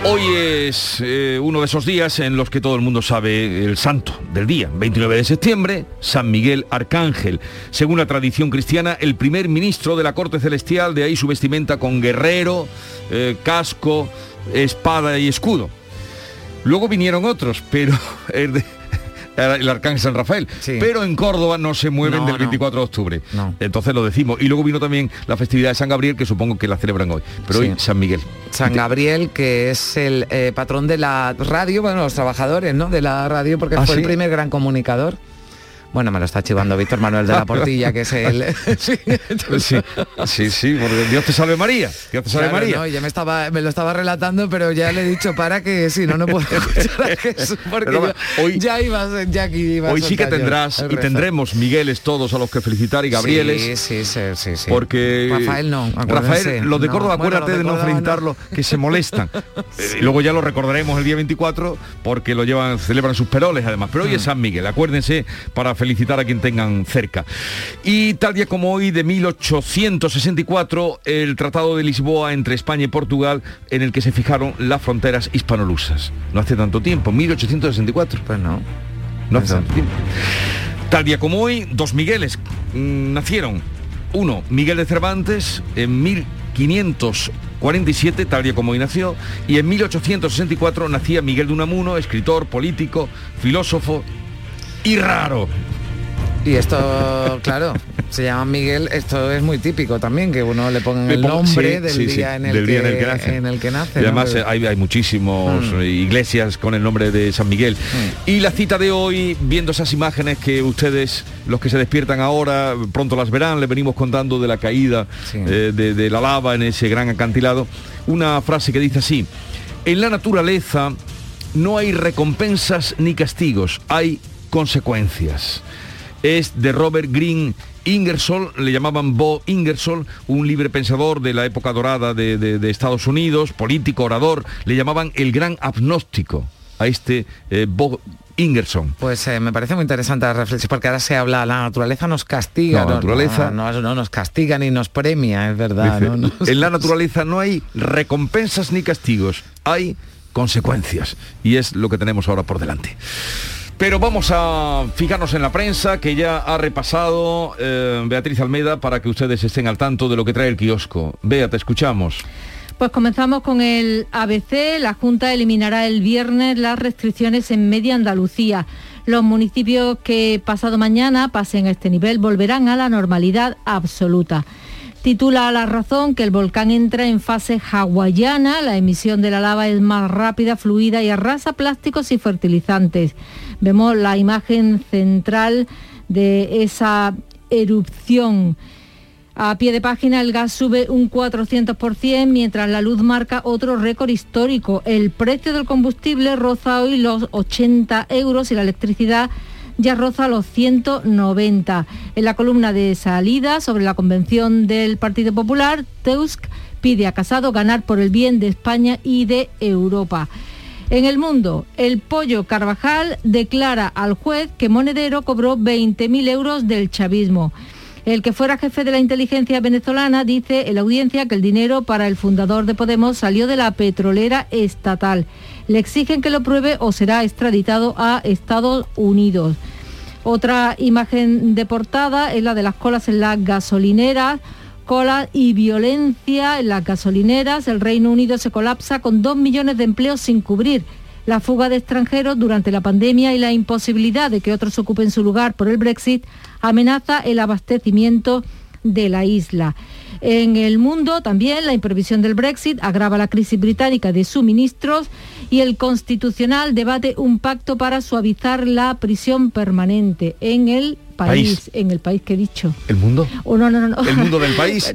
Hoy es eh, uno de esos días en los que todo el mundo sabe el santo del día, 29 de septiembre, San Miguel Arcángel. Según la tradición cristiana, el primer ministro de la corte celestial, de ahí su vestimenta con guerrero, eh, casco, espada y escudo. Luego vinieron otros, pero el arcángel San Rafael. Pero en Córdoba no se mueven No, del no. 24 de octubre. No. Entonces lo decimos. Y luego vino también la festividad de San Gabriel, que supongo que la celebran hoy. Pero Sí. hoy San Miguel. San Gabriel, que es el eh, patrón de la radio, bueno, los trabajadores, ¿no? De la radio, porque ¿Ah, fue sí? el primer gran comunicador. Bueno, me lo está chivando Víctor Manuel de la Portilla, que es el... sí, Sí, sí, sí, porque Dios te salve María. Dios te salve Claro, María. no, ya me estaba me lo estaba relatando, pero ya le he dicho para que si no no puedo escuchar a Jesús porque Pero yo- hoy- ya iba a ser ya aquí iba a Hoy sí que tendrás y tendremos Migueles todos a los que felicitar y Gabrieles. Sí, sí, sí, sí, sí. Porque Rafael no. Rafael, los de No, Córdoba, bueno, acuérdate de de, no Córdoba no. que se molestan. Eh, y luego ya lo recordaremos el día 24 porque lo llevan, celebran sus peroles además. Pero hoy Mm. es San Miguel, acuérdense para felicitar a quien tengan cerca. Y tal día como hoy, de 1864, el Tratado de Lisboa entre España y Portugal, en el que se fijaron las fronteras hispanolusas. No hace tanto tiempo, 1864. Pues no. No hace tanto tiempo. Tal día como hoy, dos Migueles mm, nacieron. Uno, Miguel de Cervantes, en 1547, tal día como hoy nació, y en 1864 nacía Miguel de Unamuno, escritor, político, filósofo y raro. Y esto, claro, se llama Miguel, esto es muy típico también, que uno le ponga el nombre sí, del, sí, sí, día, en el del que, día en el que nace. en el que nace, Y además eh, hay, hay muchísimos Mm. eh, iglesias con el nombre de San Miguel. Y la cita de hoy, viendo esas imágenes que ustedes, los que se despiertan ahora, pronto las verán, le venimos contando de la caída eh, de, de la lava en ese gran acantilado, una frase que dice así, en la naturaleza no hay recompensas ni castigos, hay consecuencias es de Robert Green Ingersoll, le llamaban Bo Ingersoll, un libre pensador de la época dorada de, de- de Estados Unidos, político, orador, le llamaban el gran agnóstico a este eh, Bo Ingersoll. Pues eh, me parece muy interesante la reflexión, porque ahora se habla, la naturaleza nos castiga. No, la naturaleza- No, no, no nos castiga ni nos premia, es verdad. Dice, ¿no? Nos- En la naturaleza no hay recompensas ni castigos, hay consecuencias. Y es lo que tenemos ahora por delante. Pero vamos a fijarnos en la prensa que ya ha repasado eh, Beatriz Almeida para que ustedes estén al tanto de lo que trae el kiosco. Bea, te escuchamos. Pues comenzamos con el ABC. La Junta eliminará el viernes las restricciones en media Andalucía. Los municipios que pasado mañana pasen a este nivel volverán a la normalidad absoluta. Titula la razón que el volcán entra en fase hawaiana, la emisión de la lava es más rápida, fluida y arrasa plásticos y fertilizantes. Vemos la imagen central de esa erupción. A pie de página el gas sube un 400%, mientras la luz marca otro récord histórico. El precio del combustible roza hoy los 80 euros y la electricidad ya roza los 190. En la columna de salida sobre la convención del Partido Popular, Tusk pide a Casado ganar por el bien de España y de Europa. En el mundo, el pollo Carvajal declara al juez que Monedero cobró 20.000 euros del chavismo. El que fuera jefe de la inteligencia venezolana dice en la audiencia que el dinero para el fundador de Podemos salió de la petrolera estatal. Le exigen que lo pruebe o será extraditado a Estados Unidos. Otra imagen de portada es la de las colas en las gasolineras. Cola y violencia en las gasolineras. El Reino Unido se colapsa con dos millones de empleos sin cubrir. La fuga de extranjeros durante la pandemia y la imposibilidad de que otros ocupen su lugar por el Brexit amenaza el abastecimiento de la isla. En el mundo también la imprevisión del Brexit agrava la crisis británica de suministros y el Constitucional debate un pacto para suavizar la prisión permanente en el país, País. en el país que he dicho. ¿El mundo? Oh, no, no, no, no. El mundo del país.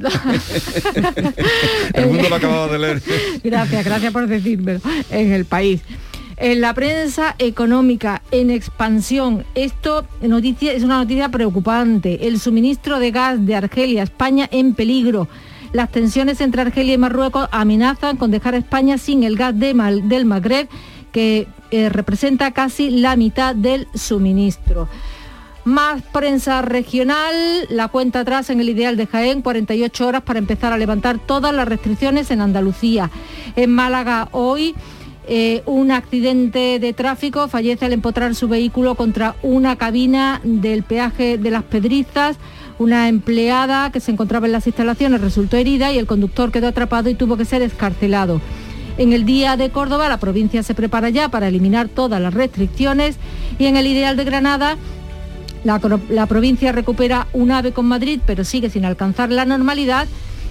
el mundo lo acababa de leer. Gracias, gracias por decírmelo. En el país. En la prensa económica en expansión, esto noticia, es una noticia preocupante. El suministro de gas de Argelia a España en peligro. Las tensiones entre Argelia y Marruecos amenazan con dejar a España sin el gas del Magreb, que eh, representa casi la mitad del suministro. Más prensa regional, la cuenta atrás en el ideal de Jaén, 48 horas para empezar a levantar todas las restricciones en Andalucía. En Málaga hoy eh, un accidente de tráfico, fallece al empotrar su vehículo contra una cabina del peaje de las Pedrizas. Una empleada que se encontraba en las instalaciones resultó herida y el conductor quedó atrapado y tuvo que ser escarcelado. En el día de Córdoba la provincia se prepara ya para eliminar todas las restricciones y en el ideal de Granada la, provincia recupera un ave con Madrid, pero sigue sin alcanzar la normalidad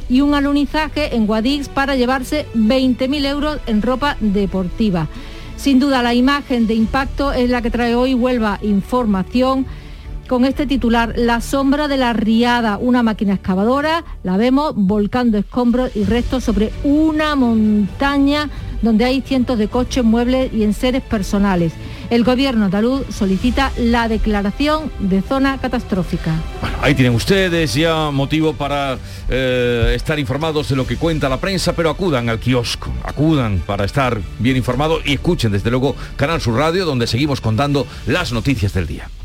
y un alunizaje en Guadix para llevarse 20.000 euros en ropa deportiva. Sin duda, la imagen de impacto es la que trae hoy Huelva Información con este titular, La sombra de la riada, una máquina excavadora, la vemos volcando escombros y restos sobre una montaña donde hay cientos de coches, muebles y enseres personales. El gobierno andaluz solicita la declaración de zona catastrófica. Ahí tienen ustedes ya motivo para eh, estar informados de lo que cuenta la prensa, pero acudan al kiosco, acudan para estar bien informados y escuchen desde luego Canal Sur Radio, donde seguimos contando las noticias del día.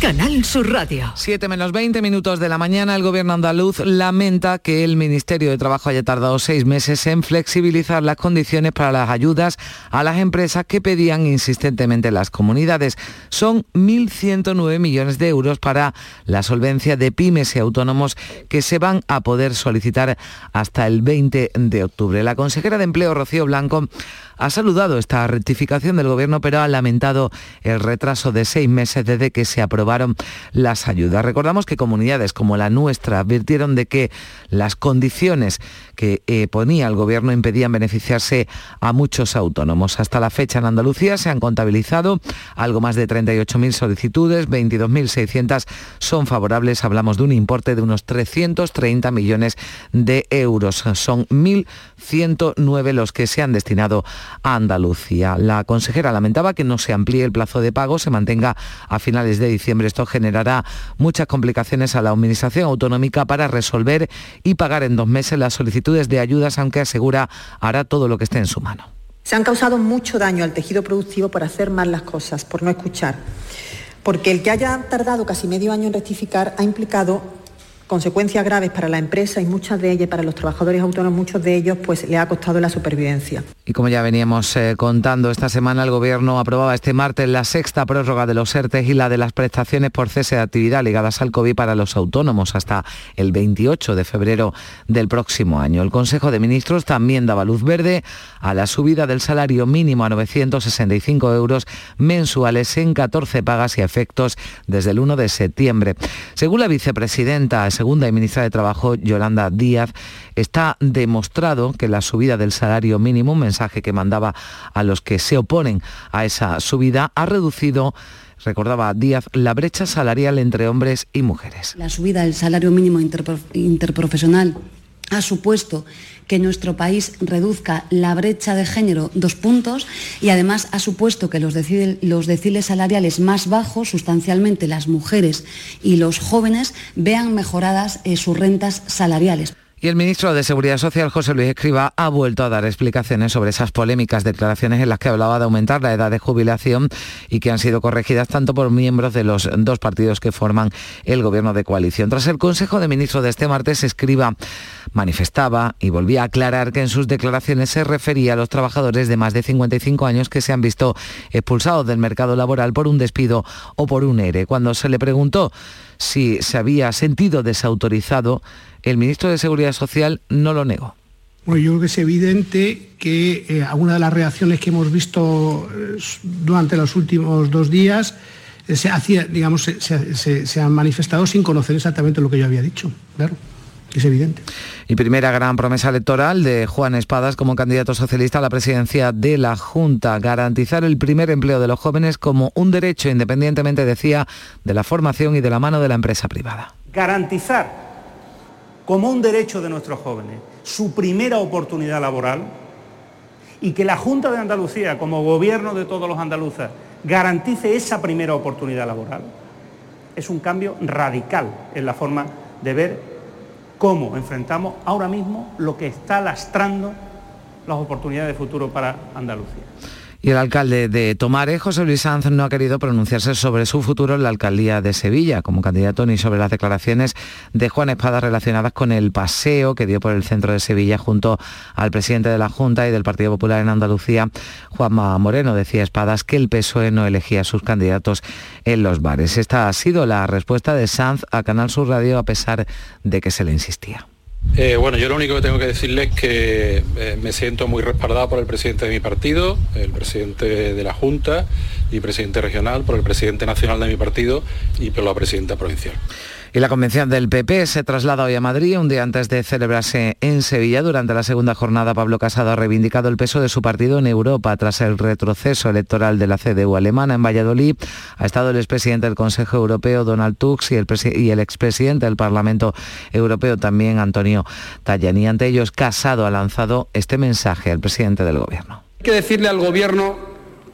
Canal Sur Radio. 7 menos 20 minutos de la mañana, el gobierno andaluz lamenta que el Ministerio de Trabajo haya tardado seis meses en flexibilizar las condiciones para las ayudas a las empresas que pedían insistentemente las comunidades. Son 1.109 millones de euros para la solvencia de pymes y autónomos que se van a poder solicitar hasta el 20 de octubre. La consejera de Empleo, Rocío Blanco, ha saludado esta rectificación del Gobierno, pero ha lamentado el retraso de seis meses desde que se las ayudas. Recordamos que comunidades como la nuestra advirtieron de que las condiciones que eh, ponía el Gobierno impedían beneficiarse a muchos autónomos. Hasta la fecha en Andalucía se han contabilizado algo más de 38.000 solicitudes, 22.600 son favorables. Hablamos de un importe de unos 330 millones de euros. Son 1.109 los que se han destinado a Andalucía. La consejera lamentaba que no se amplíe el plazo de pago, se mantenga a finales de diciembre. Esto generará muchas complicaciones a la Administración Autonómica para resolver y pagar en dos meses las solicitudes de ayudas, aunque asegura hará todo lo que esté en su mano. Se han causado mucho daño al tejido productivo por hacer mal las cosas, por no escuchar. Porque el que haya tardado casi medio año en rectificar ha implicado consecuencias graves para la empresa y muchas de ellas para los trabajadores autónomos, muchos de ellos pues le ha costado la supervivencia. Y como ya veníamos eh, contando, esta semana el Gobierno aprobaba este martes la sexta prórroga de los ERTES y la de las prestaciones por cese de actividad ligadas al COVID para los autónomos hasta el 28 de febrero del próximo año. El Consejo de Ministros también daba luz verde a la subida del salario mínimo a 965 euros mensuales en 14 pagas y efectos desde el 1 de septiembre. Según la vicepresidenta segunda y ministra de Trabajo, Yolanda Díaz, está demostrado que la subida del salario mínimo, un que mandaba a los que se oponen a esa subida, ha reducido recordaba Díaz, la brecha salarial entre hombres y mujeres. La subida del salario mínimo interprofesional ha supuesto que nuestro país reduzca la brecha de género dos puntos y además ha supuesto que los, deciles salariales más bajos, sustancialmente las mujeres y los jóvenes, vean mejoradas eh, sus rentas salariales. Y el ministro de Seguridad Social, José Luis Escriba, ha vuelto a dar explicaciones sobre esas polémicas declaraciones en las que hablaba de aumentar la edad de jubilación y que han sido corregidas tanto por miembros de los dos partidos que forman el gobierno de coalición. Tras el Consejo de Ministros de este martes, Escriba manifestaba y volvía a aclarar que en sus declaraciones se refería a los trabajadores de más de 55 años que se han visto expulsados del mercado laboral por un despido o por un ERE. Cuando se le preguntó si se había sentido desautorizado, el ministro de Seguridad Social no lo negó. Bueno, yo creo que es evidente que eh, algunas de las reacciones que hemos visto eh, durante los últimos dos días eh, se, hacía, digamos, se, se han manifestado sin conocer exactamente lo que yo había dicho. Claro es evidente. Y primera gran promesa electoral de Juan Espadas como candidato socialista a la presidencia de la Junta, garantizar el primer empleo de los jóvenes como un derecho, independientemente, decía, de la formación y de la mano de la empresa privada. Garantizar como un derecho de nuestros jóvenes su primera oportunidad laboral y que la Junta de Andalucía, como gobierno de todos los andaluces, garantice esa primera oportunidad laboral, es un cambio radical en la forma de ver cómo enfrentamos ahora mismo lo que está lastrando las oportunidades de futuro para Andalucía. Y el alcalde de Tomares, José Luis Sanz, no ha querido pronunciarse sobre su futuro en la alcaldía de Sevilla como candidato ni sobre las declaraciones de Juan Espada relacionadas con el paseo que dio por el centro de Sevilla junto al presidente de la Junta y del Partido Popular en Andalucía, Juanma Moreno. Decía Espadas que el PSOE no elegía a sus candidatos en los bares. Esta ha sido la respuesta de Sanz a Canal Sur Radio a pesar de que se le insistía. Eh, bueno, yo lo único que tengo que decirles es que eh, me siento muy respaldado por el presidente de mi partido, el presidente de la Junta y presidente regional, por el presidente nacional de mi partido y por la presidenta provincial. Y la convención del PP se traslada hoy a Madrid, un día antes de celebrarse en Sevilla. Durante la segunda jornada, Pablo Casado ha reivindicado el peso de su partido en Europa tras el retroceso electoral de la CDU alemana en Valladolid. Ha estado el expresidente del Consejo Europeo, Donald Tusk, y el, y el expresidente del Parlamento Europeo, también Antonio Tajani. Ante ellos, Casado ha lanzado este mensaje al presidente del Gobierno. Hay que decirle al Gobierno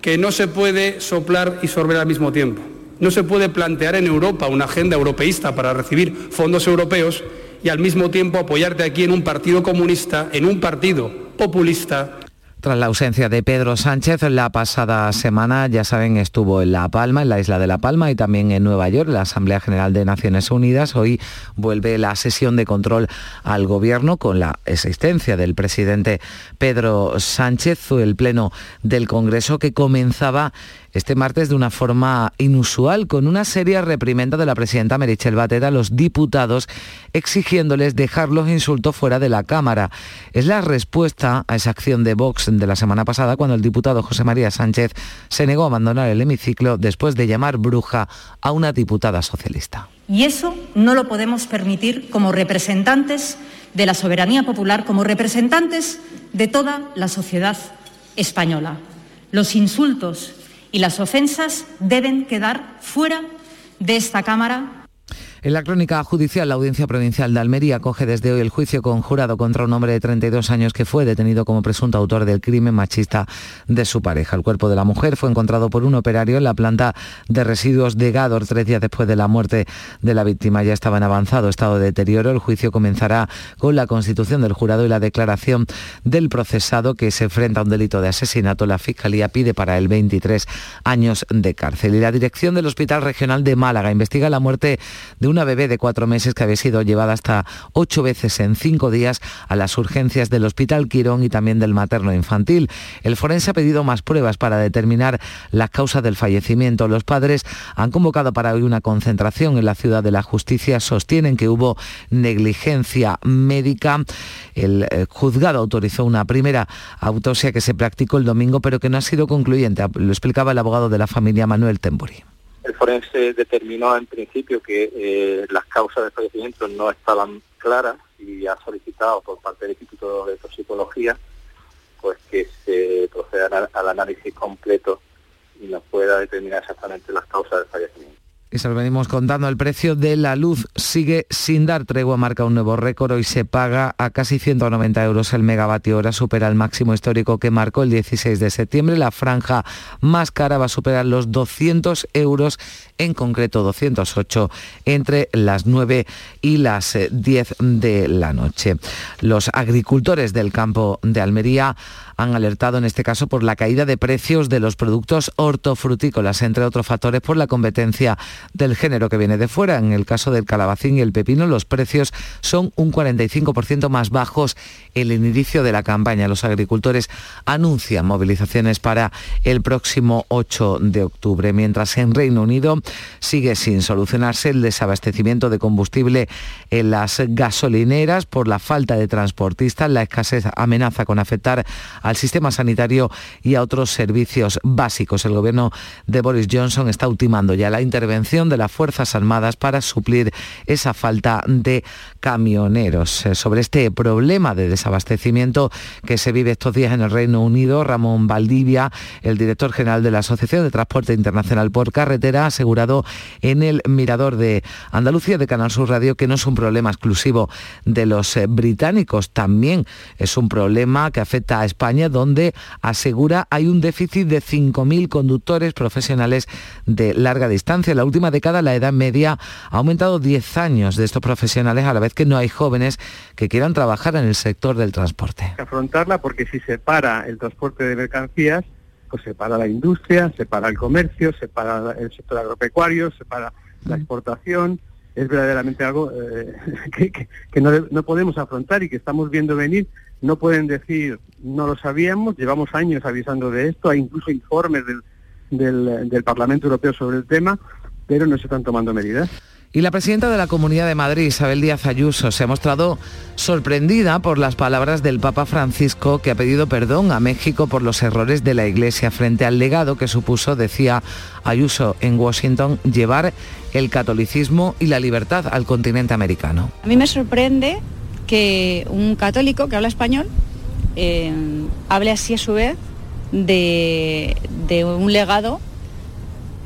que no se puede soplar y sorber al mismo tiempo no se puede plantear en Europa una agenda europeísta para recibir fondos europeos y al mismo tiempo apoyarte aquí en un partido comunista, en un partido populista tras la ausencia de Pedro Sánchez, la pasada semana, ya saben, estuvo en La Palma, en la isla de La Palma y también en Nueva York, la Asamblea General de Naciones Unidas. Hoy vuelve la sesión de control al gobierno con la existencia del presidente Pedro Sánchez, el pleno del Congreso que comenzaba este martes de una forma inusual, con una seria reprimenda de la presidenta Merichel Batet a los diputados exigiéndoles dejar los insultos fuera de la Cámara. Es la respuesta a esa acción de Vox de la semana pasada cuando el diputado José María Sánchez se negó a abandonar el hemiciclo después de llamar bruja a una diputada socialista. Y eso no lo podemos permitir como representantes de la soberanía popular, como representantes de toda la sociedad española. Los insultos y las ofensas deben quedar fuera de esta Cámara en la crónica judicial, la Audiencia Provincial de Almería coge desde hoy el juicio conjurado contra un hombre de 32 años que fue detenido como presunto autor del crimen machista de su pareja. El cuerpo de la mujer fue encontrado por un operario en la planta de residuos de Gador tres días después de la muerte de la víctima. Ya estaba en avanzado estado de deterioro. El juicio comenzará con la constitución del jurado y la declaración del procesado que se enfrenta a un delito de asesinato. La Fiscalía pide para él 23 años de cárcel. Y la dirección del Hospital Regional de Málaga investiga la muerte de una bebé de cuatro meses que había sido llevada hasta ocho veces en cinco días a las urgencias del Hospital Quirón y también del materno infantil. El forense ha pedido más pruebas para determinar las causas del fallecimiento. Los padres han convocado para hoy una concentración en la Ciudad de la Justicia. Sostienen que hubo negligencia médica. El eh, juzgado autorizó una primera autopsia que se practicó el domingo, pero que no ha sido concluyente. Lo explicaba el abogado de la familia Manuel Temburi. El forense determinó en principio que eh, las causas del fallecimiento no estaban claras y ha solicitado por parte del Instituto de Toxicología pues que se proceda al análisis completo y nos pueda determinar exactamente las causas del fallecimiento. Y se lo venimos contando, el precio de la luz sigue sin dar tregua, marca un nuevo récord, y se paga a casi 190 euros el megavatio hora, supera el máximo histórico que marcó el 16 de septiembre. La franja más cara va a superar los 200 euros, en concreto 208, entre las 9 y las 10 de la noche. Los agricultores del campo de Almería han alertado en este caso por la caída de precios de los productos hortofrutícolas, entre otros factores por la competencia del género que viene de fuera. En el caso del calabacín y el pepino, los precios son un 45% más bajos en el inicio de la campaña. Los agricultores anuncian movilizaciones para el próximo 8 de octubre, mientras en Reino Unido sigue sin solucionarse el desabastecimiento de combustible en las gasolineras por la falta de transportistas. La escasez amenaza con afectar al sistema sanitario y a otros servicios básicos. El gobierno de Boris Johnson está ultimando ya la intervención de las Fuerzas Armadas para suplir esa falta de camioneros. Eh, sobre este problema de desabastecimiento que se vive estos días en el Reino Unido, Ramón Valdivia, el director general de la Asociación de Transporte Internacional por Carretera, ha en el Mirador de Andalucía de Canal Sur Radio que no es un problema exclusivo de los eh, británicos, también es un problema que afecta a España donde asegura hay un déficit de 5.000 conductores profesionales de larga distancia. En la última década la edad media ha aumentado 10 años de estos profesionales, a la vez que no hay jóvenes que quieran trabajar en el sector del transporte. Afrontarla porque si se para el transporte de mercancías, pues se para la industria, se para el comercio, se para el sector agropecuario, se para la exportación. Es verdaderamente algo eh, que, no, no podemos afrontar y que estamos viendo venir no pueden decir, no lo sabíamos, llevamos años avisando de esto, hay incluso informes del, del, Parlamento Europeo sobre el tema, pero no se están tomando medidas. Y la presidenta de la Comunidad de Madrid, Isabel Díaz Ayuso, se ha mostrado sorprendida por las palabras del Papa Francisco que ha pedido perdón a México por los errores de la Iglesia frente al legado que supuso, decía Ayuso en Washington, llevar el catolicismo y la libertad al continente americano. A mí me sorprende que un católico que habla español eh, hable así a su vez de, de un legado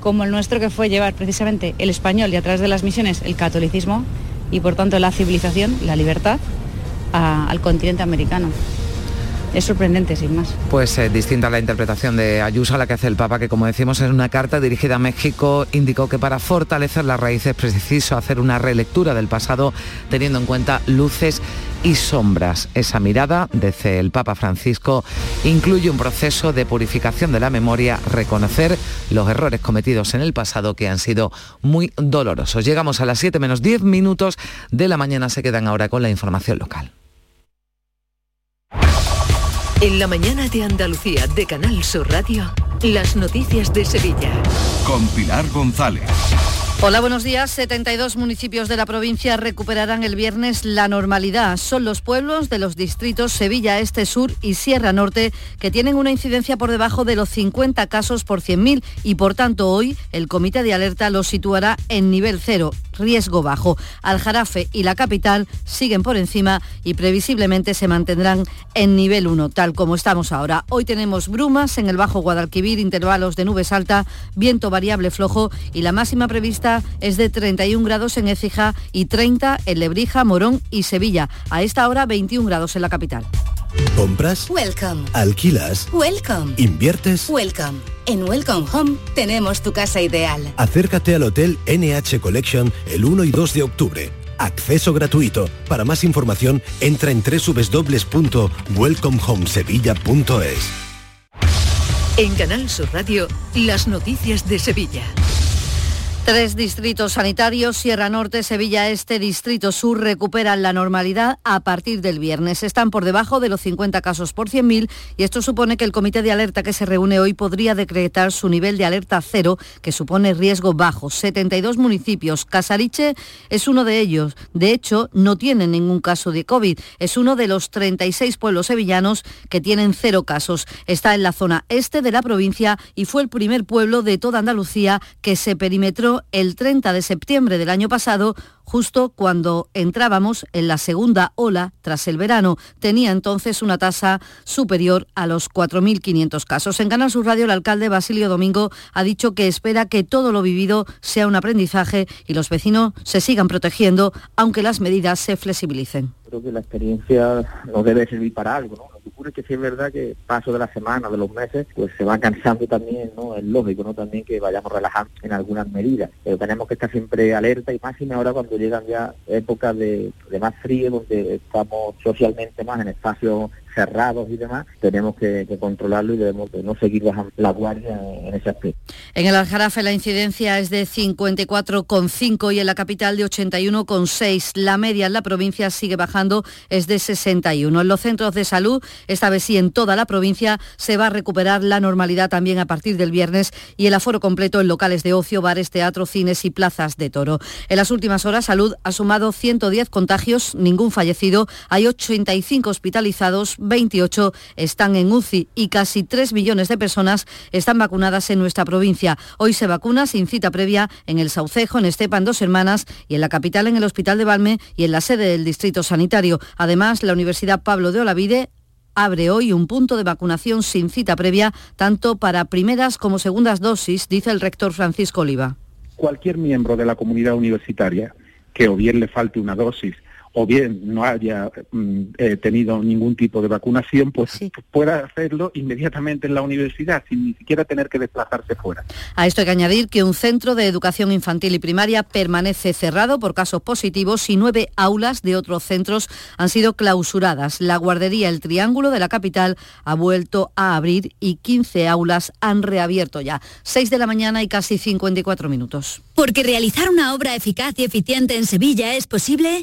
como el nuestro que fue llevar precisamente el español y a través de las misiones el catolicismo y por tanto la civilización, la libertad al continente americano. Es sorprendente, sin más. Pues eh, distinta la interpretación de Ayuso a la que hace el Papa, que como decimos en una carta dirigida a México indicó que para fortalecer las raíces es preciso hacer una relectura del pasado teniendo en cuenta luces y sombras. Esa mirada, dice el Papa Francisco, incluye un proceso de purificación de la memoria, reconocer los errores cometidos en el pasado que han sido muy dolorosos. Llegamos a las 7 menos 10 minutos de la mañana, se quedan ahora con la información local. En la mañana de Andalucía de Canal Sur Radio, las noticias de Sevilla. Con Pilar González. Hola, buenos días. 72 municipios de la provincia recuperarán el viernes la normalidad. Son los pueblos de los distritos Sevilla Este, Sur y Sierra Norte que tienen una incidencia por debajo de los 50 casos por 100.000 y por tanto hoy el comité de alerta los situará en nivel cero, riesgo bajo. Aljarafe y la capital siguen por encima y previsiblemente se mantendrán en nivel 1, tal como estamos ahora. Hoy tenemos brumas en el Bajo Guadalquivir, intervalos de nubes alta, viento variable flojo y la máxima prevista es de 31 grados en Écija y 30 en Lebrija, Morón y Sevilla. A esta hora 21 grados en la capital. ¿Compras? Welcome. ¿Alquilas? Welcome. ¿Inviertes? Welcome. En Welcome Home tenemos tu casa ideal. Acércate al Hotel NH Collection el 1 y 2 de octubre. Acceso gratuito. Para más información, entra en www.welcomehomesevilla.es. En Canal Sur Radio, las noticias de Sevilla. Tres distritos sanitarios, Sierra Norte, Sevilla Este, Distrito Sur, recuperan la normalidad a partir del viernes. Están por debajo de los 50 casos por 100.000 y esto supone que el comité de alerta que se reúne hoy podría decretar su nivel de alerta cero, que supone riesgo bajo. 72 municipios. Casariche es uno de ellos. De hecho, no tiene ningún caso de COVID. Es uno de los 36 pueblos sevillanos que tienen cero casos. Está en la zona este de la provincia y fue el primer pueblo de toda Andalucía que se perimetró el 30 de septiembre del año pasado, justo cuando entrábamos en la segunda ola tras el verano. Tenía entonces una tasa superior a los 4.500 casos. En Canal Sur Radio, el alcalde Basilio Domingo ha dicho que espera que todo lo vivido sea un aprendizaje y los vecinos se sigan protegiendo, aunque las medidas se flexibilicen. Creo que la experiencia nos debe servir para algo. Ocurre que sí es verdad que paso de la semana, de los meses, pues se va cansando también, ¿no? Es lógico, ¿no? También que vayamos relajando en algunas medidas, pero tenemos que estar siempre alerta y más y ahora cuando llegan ya épocas de, de más frío, donde estamos socialmente más en espacios cerrados y demás, tenemos que, controlarlo y debemos de no seguir bajando la guardia en ese aspecto. En el Aljarafe la incidencia es de 54,5 y en la capital de 81,6. La media en la provincia sigue bajando, es de 61. En los centros de salud, esta vez sí en toda la provincia, se va a recuperar la normalidad también a partir del viernes y el aforo completo en locales de ocio, bares, teatro, cines y plazas de toro. En las últimas horas, Salud ha sumado 110 contagios, ningún fallecido. Hay 85 hospitalizados, 28 están en UCI y casi 3 millones de personas están vacunadas en nuestra provincia. Hoy se vacuna sin cita previa en el Saucejo, en Estepa, en Dos Hermanas y en la capital en el Hospital de Valme y en la sede del Distrito Sanitario. Además, la Universidad Pablo de Olavide abre hoy un punto de vacunación sin cita previa, tanto para primeras como segundas dosis, dice el rector Francisco Oliva. Cualquier miembro de la comunidad universitaria que o bien le falte una dosis o bien no haya mm, eh, tenido ningún tipo de vacunación, pues pueda hacerlo inmediatamente en la universidad, sin ni siquiera tener que desplazarse fuera. A esto hay que añadir que un centro de educación infantil y primaria permanece cerrado por casos positivos y nueve aulas de otros centros han sido clausuradas. La guardería El Triángulo de la capital ha vuelto a abrir y 15 aulas han reabierto ya. 6 de la mañana y casi 54 minutos. Porque realizar una obra eficaz y eficiente en Sevilla es posible.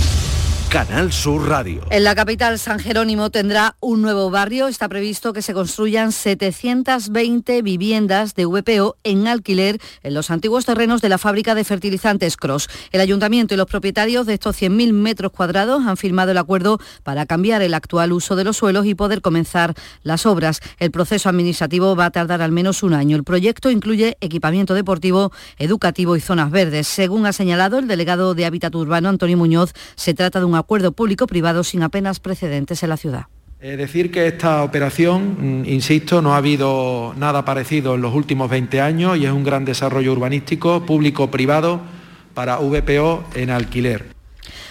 Canal Sur Radio. En la capital, San Jerónimo tendrá un nuevo barrio. Está previsto que se construyan 720 viviendas de VPO en alquiler en los antiguos terrenos de la fábrica de fertilizantes Cross. El ayuntamiento y los propietarios de estos 100.000 metros cuadrados han firmado el acuerdo para cambiar el actual uso de los suelos y poder comenzar las obras. El proceso administrativo va a tardar al menos un año. El proyecto incluye equipamiento deportivo, educativo y zonas verdes. Según ha señalado el delegado de Hábitat Urbano, Antonio Muñoz, se trata de un acuerdo público-privado sin apenas precedentes en la ciudad. Es decir que esta operación, mm, insisto, no ha habido nada parecido en los últimos 20 años y es un gran desarrollo urbanístico público-privado para VPO en alquiler.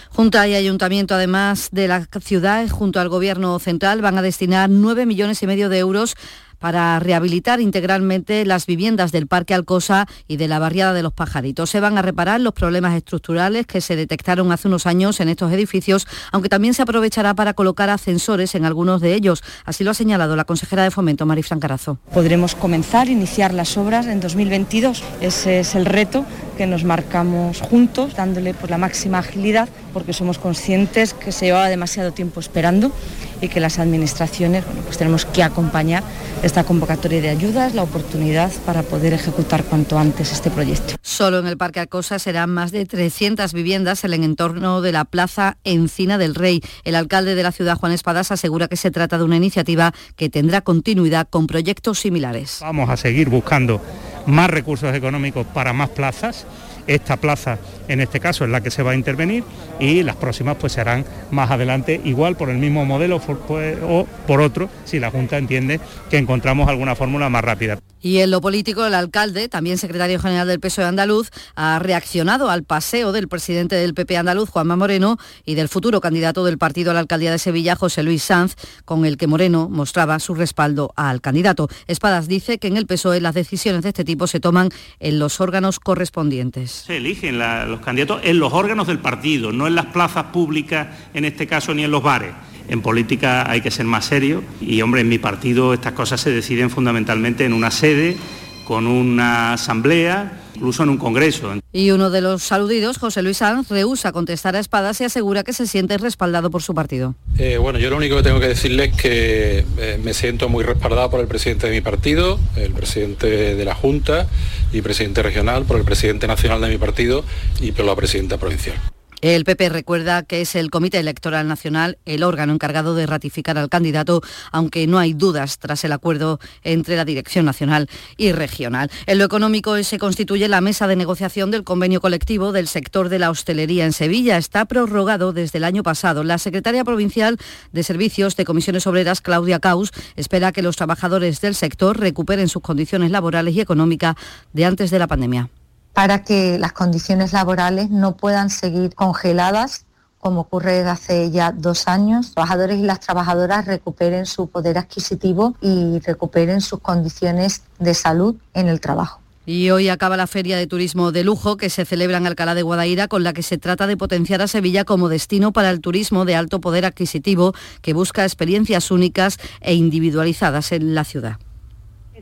Junta y Ayuntamiento, además de la ciudad, junto al Gobierno central, van a destinar 9 millones y medio de euros para rehabilitar integralmente las viviendas del Parque Alcosa y de la barriada de los Pajaritos. Se van a reparar los problemas estructurales que se detectaron hace unos años en estos edificios, aunque también se aprovechará para colocar ascensores en algunos de ellos. Así lo ha señalado la consejera de Fomento, Marifran Carazo. Podremos comenzar, iniciar las obras en 2022. Ese es el reto que nos marcamos juntos, dándole pues, la máxima agilidad, porque somos conscientes que se llevaba demasiado tiempo esperando y que las administraciones pues tenemos que acompañar esta convocatoria de ayudas, la oportunidad para poder ejecutar cuanto antes este proyecto. Solo en el Parque Alcosa serán más de 300 viviendas en el entorno de la Plaza Encina del Rey. El alcalde de la ciudad, Juan Espadas, asegura que se trata de una iniciativa que tendrá continuidad con proyectos similares. Vamos a seguir buscando más recursos económicos para más plazas esta plaza en este caso es la que se va a intervenir y las próximas pues serán más adelante igual por el mismo modelo pues, o por otro si la Junta entiende que encontramos alguna fórmula más rápida. Y en lo político, el alcalde, también secretario general del PSOE andaluz, ha reaccionado al paseo del presidente del PP andaluz, Juanma Moreno, y del futuro candidato del partido a la alcaldía de Sevilla, José Luis Sanz, con el que Moreno mostraba su respaldo al candidato. Espadas dice que en el PSOE las decisiones de este tipo se toman en los órganos correspondientes. Se eligen los candidatos en los órganos del partido, no en las plazas públicas, en este caso, ni en los bares. En política hay que ser más serio y, hombre, en mi partido estas cosas se deciden fundamentalmente en una sede, con una asamblea, incluso en un congreso. Y uno de los aludidos, José Luis Sanz, rehúsa contestar a espadas y asegura que se siente respaldado por su partido. Eh, bueno, yo lo único que tengo que decirles es que eh, me siento muy respaldado por el presidente de mi partido, el presidente de la Junta y presidente regional, por el presidente nacional de mi partido y por la presidenta provincial. El PP recuerda que es el Comité Electoral Nacional el órgano encargado de ratificar al candidato, aunque no hay dudas tras el acuerdo entre la Dirección Nacional y Regional. En lo económico se constituye la mesa de negociación del convenio colectivo del sector de la hostelería en Sevilla. Está prorrogado desde el año pasado. La secretaria provincial de Servicios de Comisiones Obreras, Claudia Caus, espera que los trabajadores del sector recuperen sus condiciones laborales y económicas de antes de la pandemia para que las condiciones laborales no puedan seguir congeladas como ocurre desde hace ya dos años, los trabajadores y las trabajadoras recuperen su poder adquisitivo y recuperen sus condiciones de salud en el trabajo. Y hoy acaba la Feria de Turismo de Lujo que se celebra en Alcalá de Guadaira con la que se trata de potenciar a Sevilla como destino para el turismo de alto poder adquisitivo que busca experiencias únicas e individualizadas en la ciudad.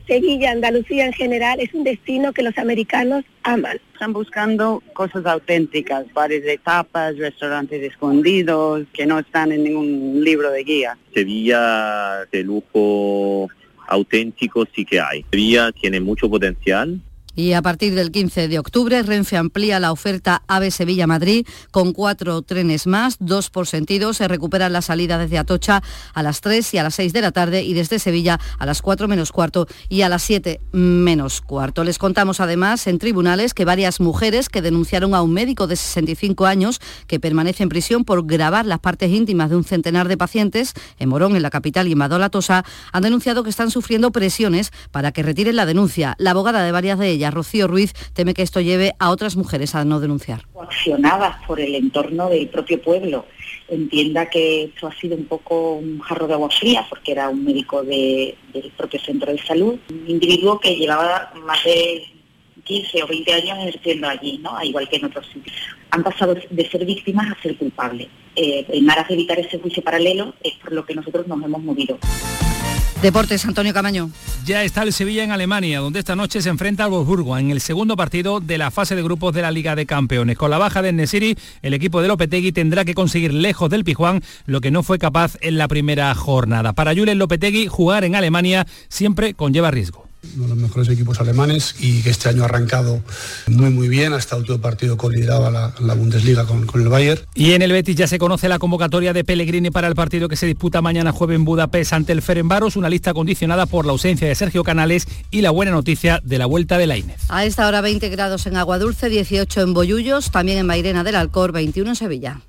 Sevilla, Andalucía en general, es un destino que los americanos aman. Están buscando cosas auténticas, bares de tapas, restaurantes escondidos, que no están en ningún libro de guía. Sevilla de lujo auténtico sí que hay. Sevilla tiene mucho potencial Y a partir del 15 de octubre, Renfe amplía la oferta AVE Sevilla-Madrid con cuatro trenes más, dos por sentido. Se recupera la salida desde Atocha a las 3 y a las 6 de la tarde y desde Sevilla a las 4 menos cuarto y a las 7 menos cuarto. Les contamos además en tribunales que varias mujeres que denunciaron a un médico de 65 años que permanece en prisión por grabar las partes íntimas de un centenar de pacientes en Morón, en la capital y Madolatosa, han denunciado que están sufriendo presiones para que retiren la denuncia. La abogada de varias de ellas, Rocío Ruiz, teme que esto lleve a otras mujeres a no denunciar. Accionadas por el entorno del propio pueblo entienda que esto ha sido un poco un jarro de agua fría, porque era un médico del propio centro de salud, un individuo que llevaba más de 15 o 20 años ejerciendo allí, ¿no? igual que en otros sitios. Han pasado de ser víctimas a ser culpables. Eh, en aras de evitar ese juicio paralelo es por lo que nosotros nos hemos movido. Deportes, Antonio Camaño. Ya está el Sevilla en Alemania, donde esta noche se enfrenta al Wolfsburgo en el segundo partido de la fase de grupos de la Liga de Campeones. Con la baja de Nesiri, el equipo de Lopetegui tendrá que conseguir lejos del Pijuán lo que no fue capaz en la primera jornada. Para Julen Lopetegui, jugar en Alemania siempre conlleva riesgo uno de los mejores equipos alemanes y que este año ha arrancado muy muy bien, hasta el último partido colideraba la, la Bundesliga con, con, el Bayern. Y en el Betis ya se conoce la convocatoria de Pellegrini para el partido que se disputa mañana jueves en Budapest ante el Ferenbaros, una lista condicionada por la ausencia de Sergio Canales y la buena noticia de la vuelta de la Inés. A esta hora 20 grados en Agua Dulce, 18 en Boyullos, también en Mairena del Alcor, 21 en Sevilla.